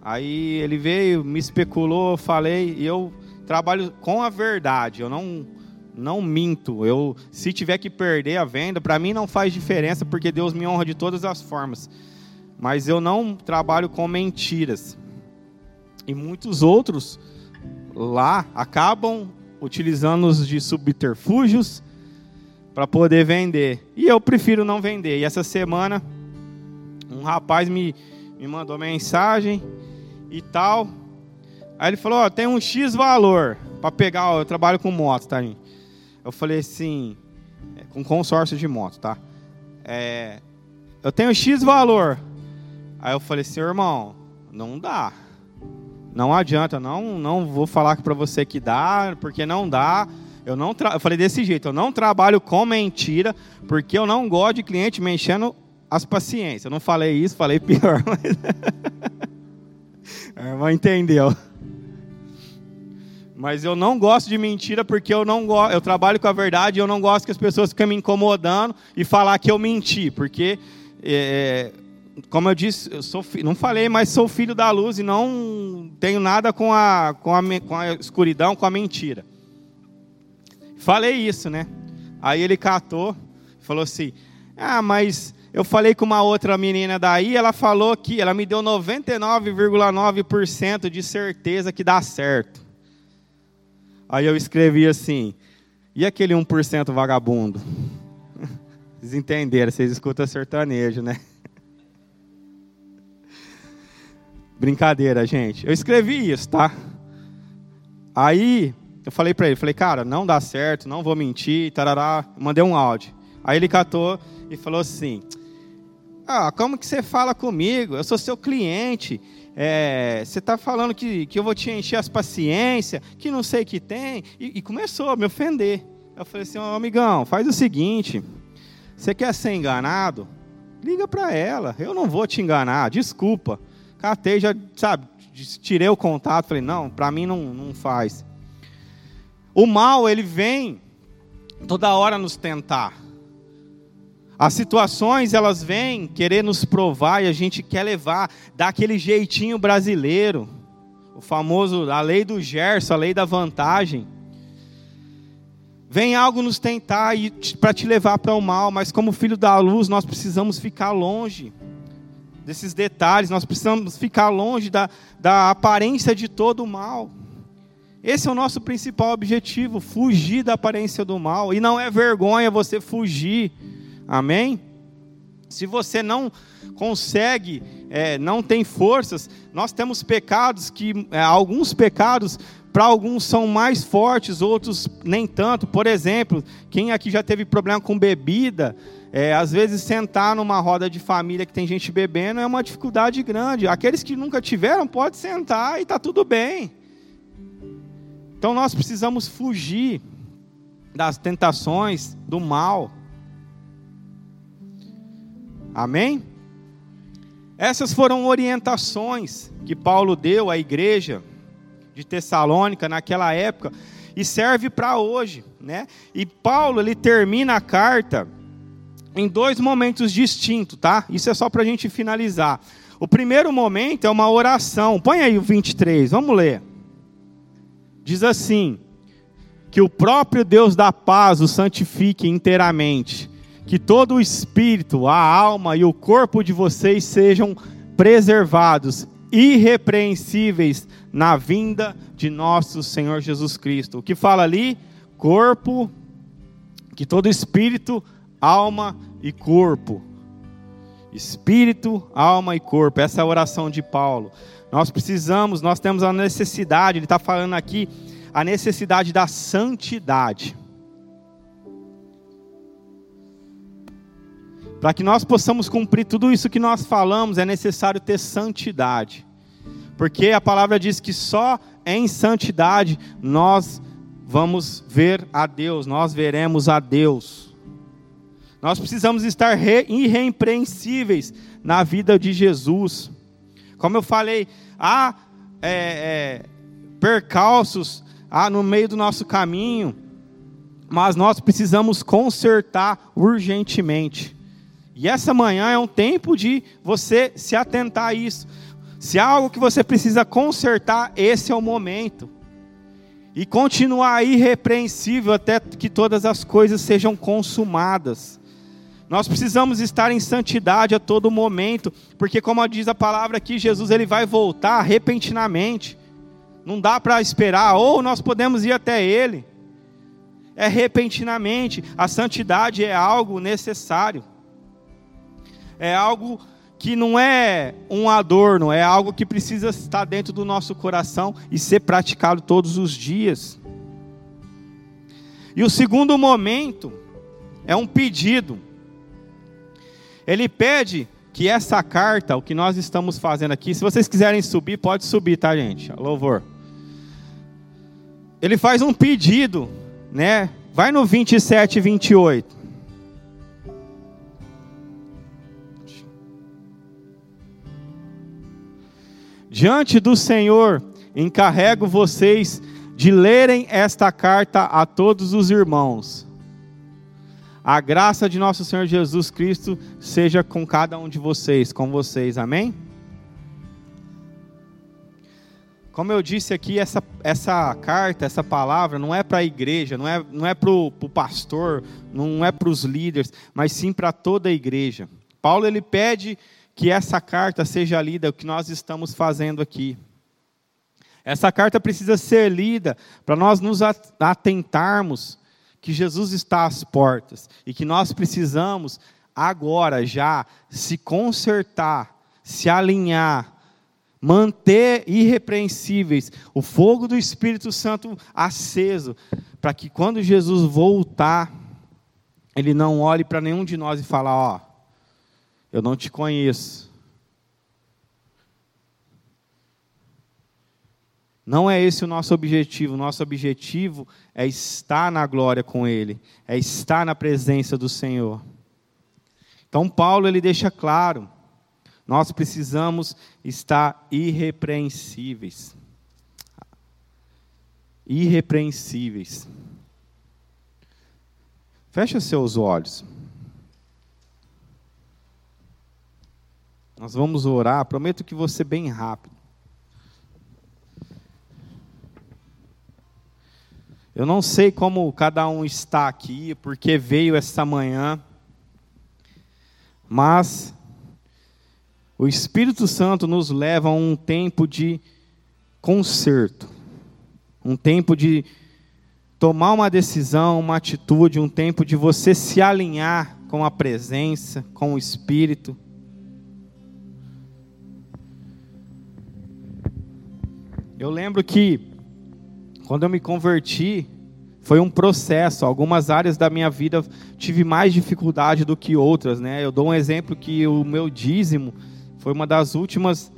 Aí ele veio, me especulou, falei, e eu trabalho com a verdade, eu não não minto. Eu se tiver que perder a venda, para mim não faz diferença, porque Deus me honra de todas as formas. Mas eu não trabalho com mentiras. E muitos outros lá acabam utilizando-os de subterfúgios para poder vender. E eu prefiro não vender. E essa semana um rapaz me, me mandou mensagem e tal. Aí ele falou: Ó, tem um X valor para pegar. Eu trabalho com moto, tá, gente? Eu falei assim: é, com consórcio de moto, tá? É, eu tenho X valor. Aí eu falei assim: irmão, não dá. Não adianta, não, não vou falar para você que dá, porque não dá. Eu não eu falei desse jeito, eu não trabalho com mentira, porque eu não gosto de cliente me enchendo as paciências. Eu não falei isso, falei pior, mas a irmã entendeu. Mas eu não gosto de mentira porque eu não gosto, eu trabalho com a verdade e eu não gosto que as pessoas fiquem me incomodando e falar que eu menti, porque é, como eu disse, eu sou, não falei, mas sou filho da luz e não tenho nada com a, com a, com a escuridão, com a mentira. Falei isso, né? Aí ele catou, falou assim: Ah, mas eu falei com uma outra menina daí, ela falou que ela me deu 99,9% de certeza que dá certo. Aí eu escrevi assim: e aquele 1% vagabundo? Vocês entenderam, vocês escutam sertanejo, né? Brincadeira, gente. Eu escrevi isso, tá? Aí eu falei para ele, falei, cara, não dá certo, não vou mentir, tarará. Mandei um áudio. Aí ele catou e falou assim: Ah, como que você fala comigo? Eu sou seu cliente. É, você está falando que, que eu vou te encher as paciências, que não sei o que tem. E, e começou a me ofender. Eu falei assim: oh, amigão, faz o seguinte. Você quer ser enganado? Liga para ela. Eu não vou te enganar. Desculpa. Catei, já, sabe, tirei o contato. Falei: não, para mim não, não faz. O mal, ele vem toda hora nos tentar. As situações, elas vêm querer nos provar e a gente quer levar, dar aquele jeitinho brasileiro. O famoso, a lei do Gerson, a lei da vantagem. Vem algo nos tentar para te levar para o mal, mas como filho da luz, nós precisamos ficar longe desses detalhes, nós precisamos ficar longe da, da aparência de todo o mal. Esse é o nosso principal objetivo, fugir da aparência do mal. E não é vergonha você fugir. Amém? Se você não consegue, é, não tem forças, nós temos pecados que, é, alguns pecados, para alguns são mais fortes, outros nem tanto. Por exemplo, quem aqui já teve problema com bebida, é, às vezes sentar numa roda de família que tem gente bebendo é uma dificuldade grande. Aqueles que nunca tiveram, pode sentar e está tudo bem. Então nós precisamos fugir das tentações do mal. Amém? Essas foram orientações que Paulo deu à igreja de Tessalônica naquela época e serve para hoje, né? E Paulo ele termina a carta em dois momentos distintos, tá? Isso é só para a gente finalizar. O primeiro momento é uma oração. Põe aí o 23, vamos ler diz assim: que o próprio Deus da paz o santifique inteiramente, que todo o espírito, a alma e o corpo de vocês sejam preservados, irrepreensíveis na vinda de nosso Senhor Jesus Cristo. O que fala ali? Corpo, que todo espírito, alma e corpo. Espírito, alma e corpo. Essa é a oração de Paulo. Nós precisamos, nós temos a necessidade, ele está falando aqui, a necessidade da santidade. Para que nós possamos cumprir tudo isso que nós falamos, é necessário ter santidade. Porque a palavra diz que só em santidade nós vamos ver a Deus, nós veremos a Deus. Nós precisamos estar irrepreensíveis na vida de Jesus. Como eu falei, há é, é, percalços há no meio do nosso caminho, mas nós precisamos consertar urgentemente. E essa manhã é um tempo de você se atentar a isso. Se há algo que você precisa consertar, esse é o momento. E continuar irrepreensível até que todas as coisas sejam consumadas. Nós precisamos estar em santidade a todo momento, porque como diz a palavra aqui, Jesus ele vai voltar repentinamente. Não dá para esperar, ou nós podemos ir até ele. É repentinamente. A santidade é algo necessário. É algo que não é um adorno, é algo que precisa estar dentro do nosso coração e ser praticado todos os dias. E o segundo momento é um pedido. Ele pede que essa carta, o que nós estamos fazendo aqui, se vocês quiserem subir, pode subir, tá, gente? Louvor. Ele faz um pedido, né? Vai no 27 e 28. Diante do Senhor, encarrego vocês de lerem esta carta a todos os irmãos a graça de nosso Senhor Jesus Cristo seja com cada um de vocês, com vocês, amém? Como eu disse aqui, essa, essa carta, essa palavra, não é para a igreja, não é, não é para o pastor, não é para os líderes, mas sim para toda a igreja. Paulo ele pede que essa carta seja lida, o que nós estamos fazendo aqui. Essa carta precisa ser lida para nós nos atentarmos que Jesus está às portas e que nós precisamos agora já se consertar, se alinhar manter irrepreensíveis o fogo do Espírito Santo aceso, para que quando Jesus voltar, ele não olhe para nenhum de nós e fale: Ó, eu não te conheço. Não é esse o nosso objetivo. Nosso objetivo é estar na glória com Ele, é estar na presença do Senhor. Então Paulo ele deixa claro, nós precisamos estar irrepreensíveis. Irrepreensíveis. Feche seus olhos. Nós vamos orar, prometo que ser bem rápido. Eu não sei como cada um está aqui, porque veio esta manhã, mas o Espírito Santo nos leva a um tempo de conserto, um tempo de tomar uma decisão, uma atitude, um tempo de você se alinhar com a presença, com o Espírito. Eu lembro que quando eu me converti, foi um processo. Algumas áreas da minha vida tive mais dificuldade do que outras, né? Eu dou um exemplo que o meu dízimo foi uma das últimas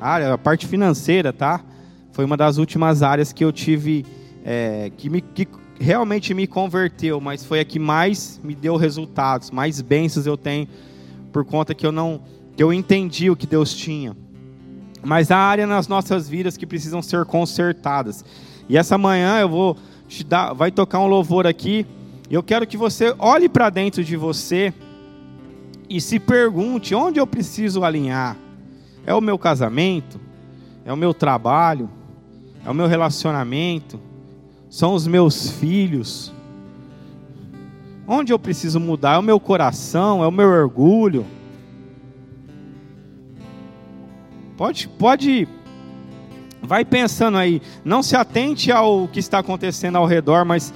áreas, a parte financeira, tá? Foi uma das últimas áreas que eu tive é, que, me, que realmente me converteu, mas foi a que mais me deu resultados, mais bênçãos eu tenho por conta que eu não que eu entendi o que Deus tinha. Mas há área nas nossas vidas que precisam ser consertadas. E essa manhã eu vou te dar, vai tocar um louvor aqui. E eu quero que você olhe para dentro de você e se pergunte onde eu preciso alinhar. É o meu casamento? É o meu trabalho? É o meu relacionamento? São os meus filhos? Onde eu preciso mudar? É o meu coração? É o meu orgulho? Pode, pode vai pensando aí, não se atente ao que está acontecendo ao redor, mas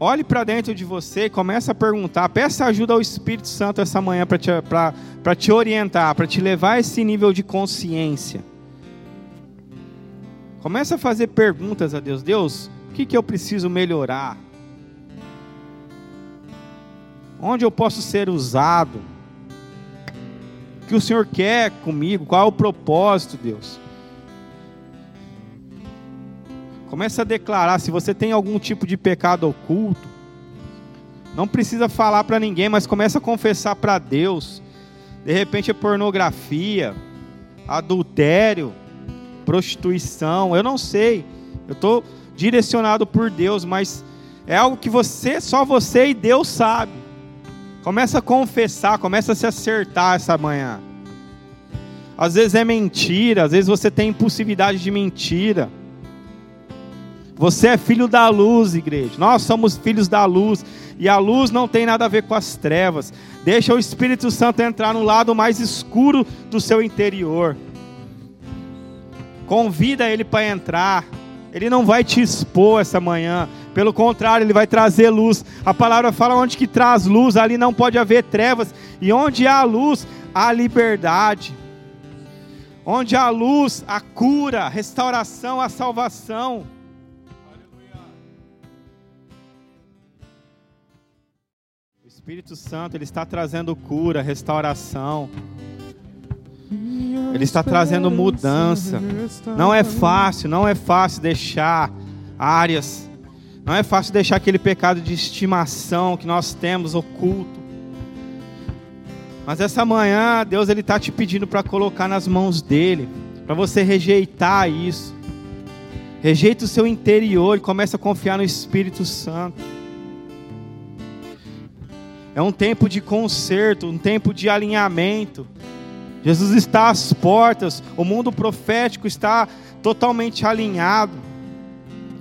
olhe para dentro de você, comece a perguntar, peça ajuda ao Espírito Santo essa manhã para te, te orientar, para te levar a esse nível de consciência. Comece a fazer perguntas a Deus. Deus, o que, que eu preciso melhorar? Onde eu posso ser usado? Que o Senhor quer comigo? Qual é o propósito, Deus? Comece a declarar se você tem algum tipo de pecado oculto. Não precisa falar para ninguém, mas comece a confessar para Deus. De repente é pornografia, adultério, prostituição, eu não sei. Eu estou direcionado por Deus, mas é algo que você, só você e Deus sabe. Começa a confessar, começa a se acertar essa manhã. Às vezes é mentira, às vezes você tem impulsividade de mentira. Você é filho da luz, igreja. Nós somos filhos da luz. E a luz não tem nada a ver com as trevas. Deixa o Espírito Santo entrar no lado mais escuro do seu interior. Convida ele para entrar. Ele não vai te expor essa manhã. Pelo contrário, ele vai trazer luz. A palavra fala onde que traz luz, ali não pode haver trevas. E onde há luz, há liberdade. Onde há luz, a cura, restauração, a salvação. Espírito Santo, Ele está trazendo cura, restauração. Ele está trazendo mudança. Não é fácil, não é fácil deixar áreas. Não é fácil deixar aquele pecado de estimação que nós temos oculto. Mas essa manhã, Deus ele está te pedindo para colocar nas mãos dele, para você rejeitar isso. Rejeita o seu interior e comece a confiar no Espírito Santo. É um tempo de conserto, um tempo de alinhamento. Jesus está às portas, o mundo profético está totalmente alinhado.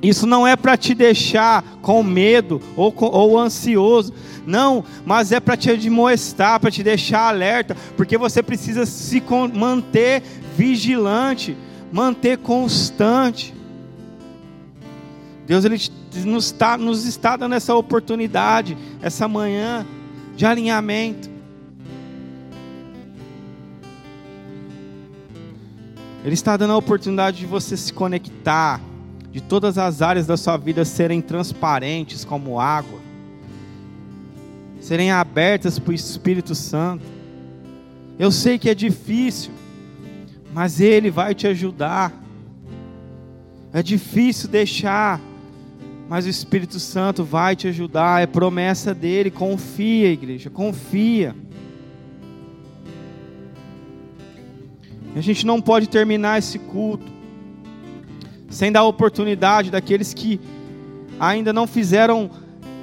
Isso não é para te deixar com medo ou, ou ansioso, não, mas é para te admoestar, para te deixar alerta, porque você precisa se manter vigilante, manter constante. Deus ele nos está, nos está dando essa oportunidade, essa manhã, de alinhamento. Ele está dando a oportunidade de você se conectar, de todas as áreas da sua vida serem transparentes como água, serem abertas para o Espírito Santo. Eu sei que é difícil, mas Ele vai te ajudar. É difícil deixar, mas o Espírito Santo vai te ajudar, é promessa dele. Confia, igreja, confia. A gente não pode terminar esse culto sem dar oportunidade daqueles que ainda não fizeram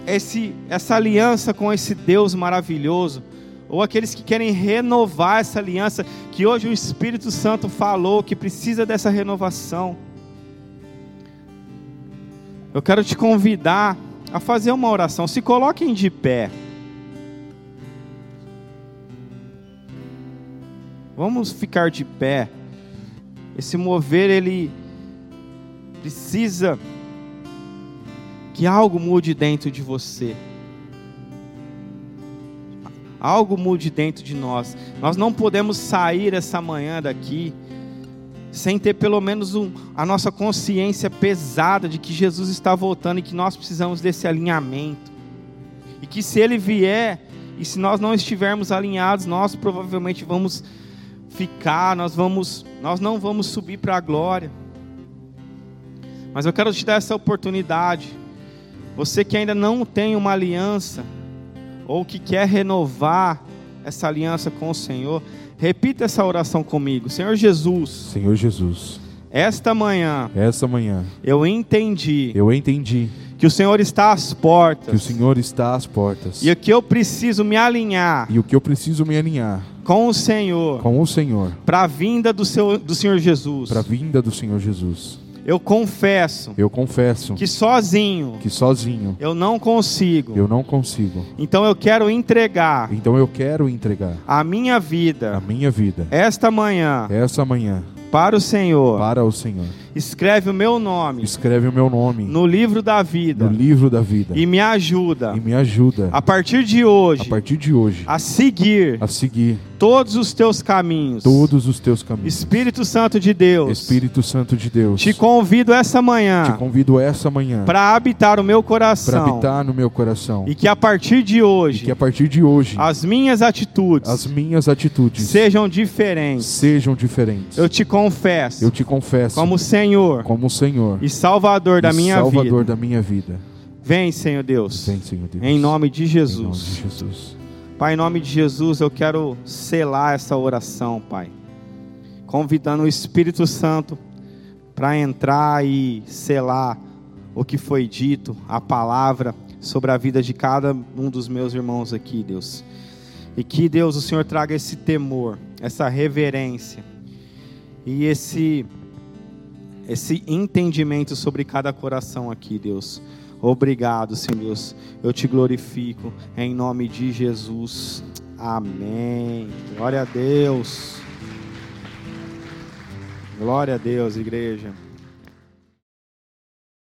esse, essa aliança com esse Deus maravilhoso, ou aqueles que querem renovar essa aliança, que hoje o Espírito Santo falou que precisa dessa renovação. Eu quero te convidar a fazer uma oração. Se coloquem de pé. Vamos ficar de pé. Esse mover, ele precisa que algo mude dentro de você. Algo mude dentro de nós. Nós não podemos sair essa manhã daqui sem ter pelo menos um, a nossa consciência pesada de que Jesus está voltando e que nós precisamos desse alinhamento. E que se ele vier e se nós não estivermos alinhados, nós provavelmente vamos ficar, nós vamos, nós não vamos subir para a glória. Mas eu quero te dar essa oportunidade. Você que ainda não tem uma aliança ou que quer renovar essa aliança com o Senhor, Repita essa oração comigo. Senhor Jesus. Senhor Jesus. Esta manhã. Esta manhã. Eu entendi. Eu entendi. Que o Senhor está às portas. Que o Senhor está às portas. E que eu preciso me alinhar. E o que eu preciso me alinhar. Com o Senhor. Com o Senhor. Para a vinda do, seu, do Senhor Jesus. Para a vinda do Senhor Jesus. Eu confesso. Eu confesso. Que sozinho. Que sozinho. Eu não consigo. Eu não consigo. Então eu quero entregar. Então eu quero entregar. A minha vida. A minha vida. Esta manhã. Esta manhã. Para o Senhor. Para o Senhor. Escreve o meu nome. Escreve o meu nome. No livro da vida. No livro da vida. E me ajuda. E me ajuda. A partir de hoje. A partir de hoje. A seguir. A seguir todos os teus caminhos. Todos os teus caminhos. Espírito Santo de Deus. Espírito Santo de Deus. Te convido essa manhã. Te convido essa manhã. Para habitar o meu coração. Para habitar no meu coração. E que a partir de hoje. E que a partir de hoje. As minhas atitudes. As minhas atitudes. Sejam diferentes. Sejam diferentes. Eu te confesso. Eu te confesso. Como Senhor. Como Senhor. E Salvador da e minha Salvador vida. Da minha vida. Vem, Senhor Deus. Vem, Senhor Deus. Em nome de Jesus. Em nome de Jesus. Pai, em nome de Jesus, eu quero selar essa oração, Pai. Convidando o Espírito Santo para entrar e selar o que foi dito, a palavra sobre a vida de cada um dos meus irmãos aqui, Deus. E que, Deus, o Senhor traga esse temor, essa reverência e esse esse entendimento sobre cada coração aqui, Deus. Obrigado, Senhor Deus. Eu te glorifico em nome de Jesus. Amém. Glória a Deus. Glória a Deus, igreja.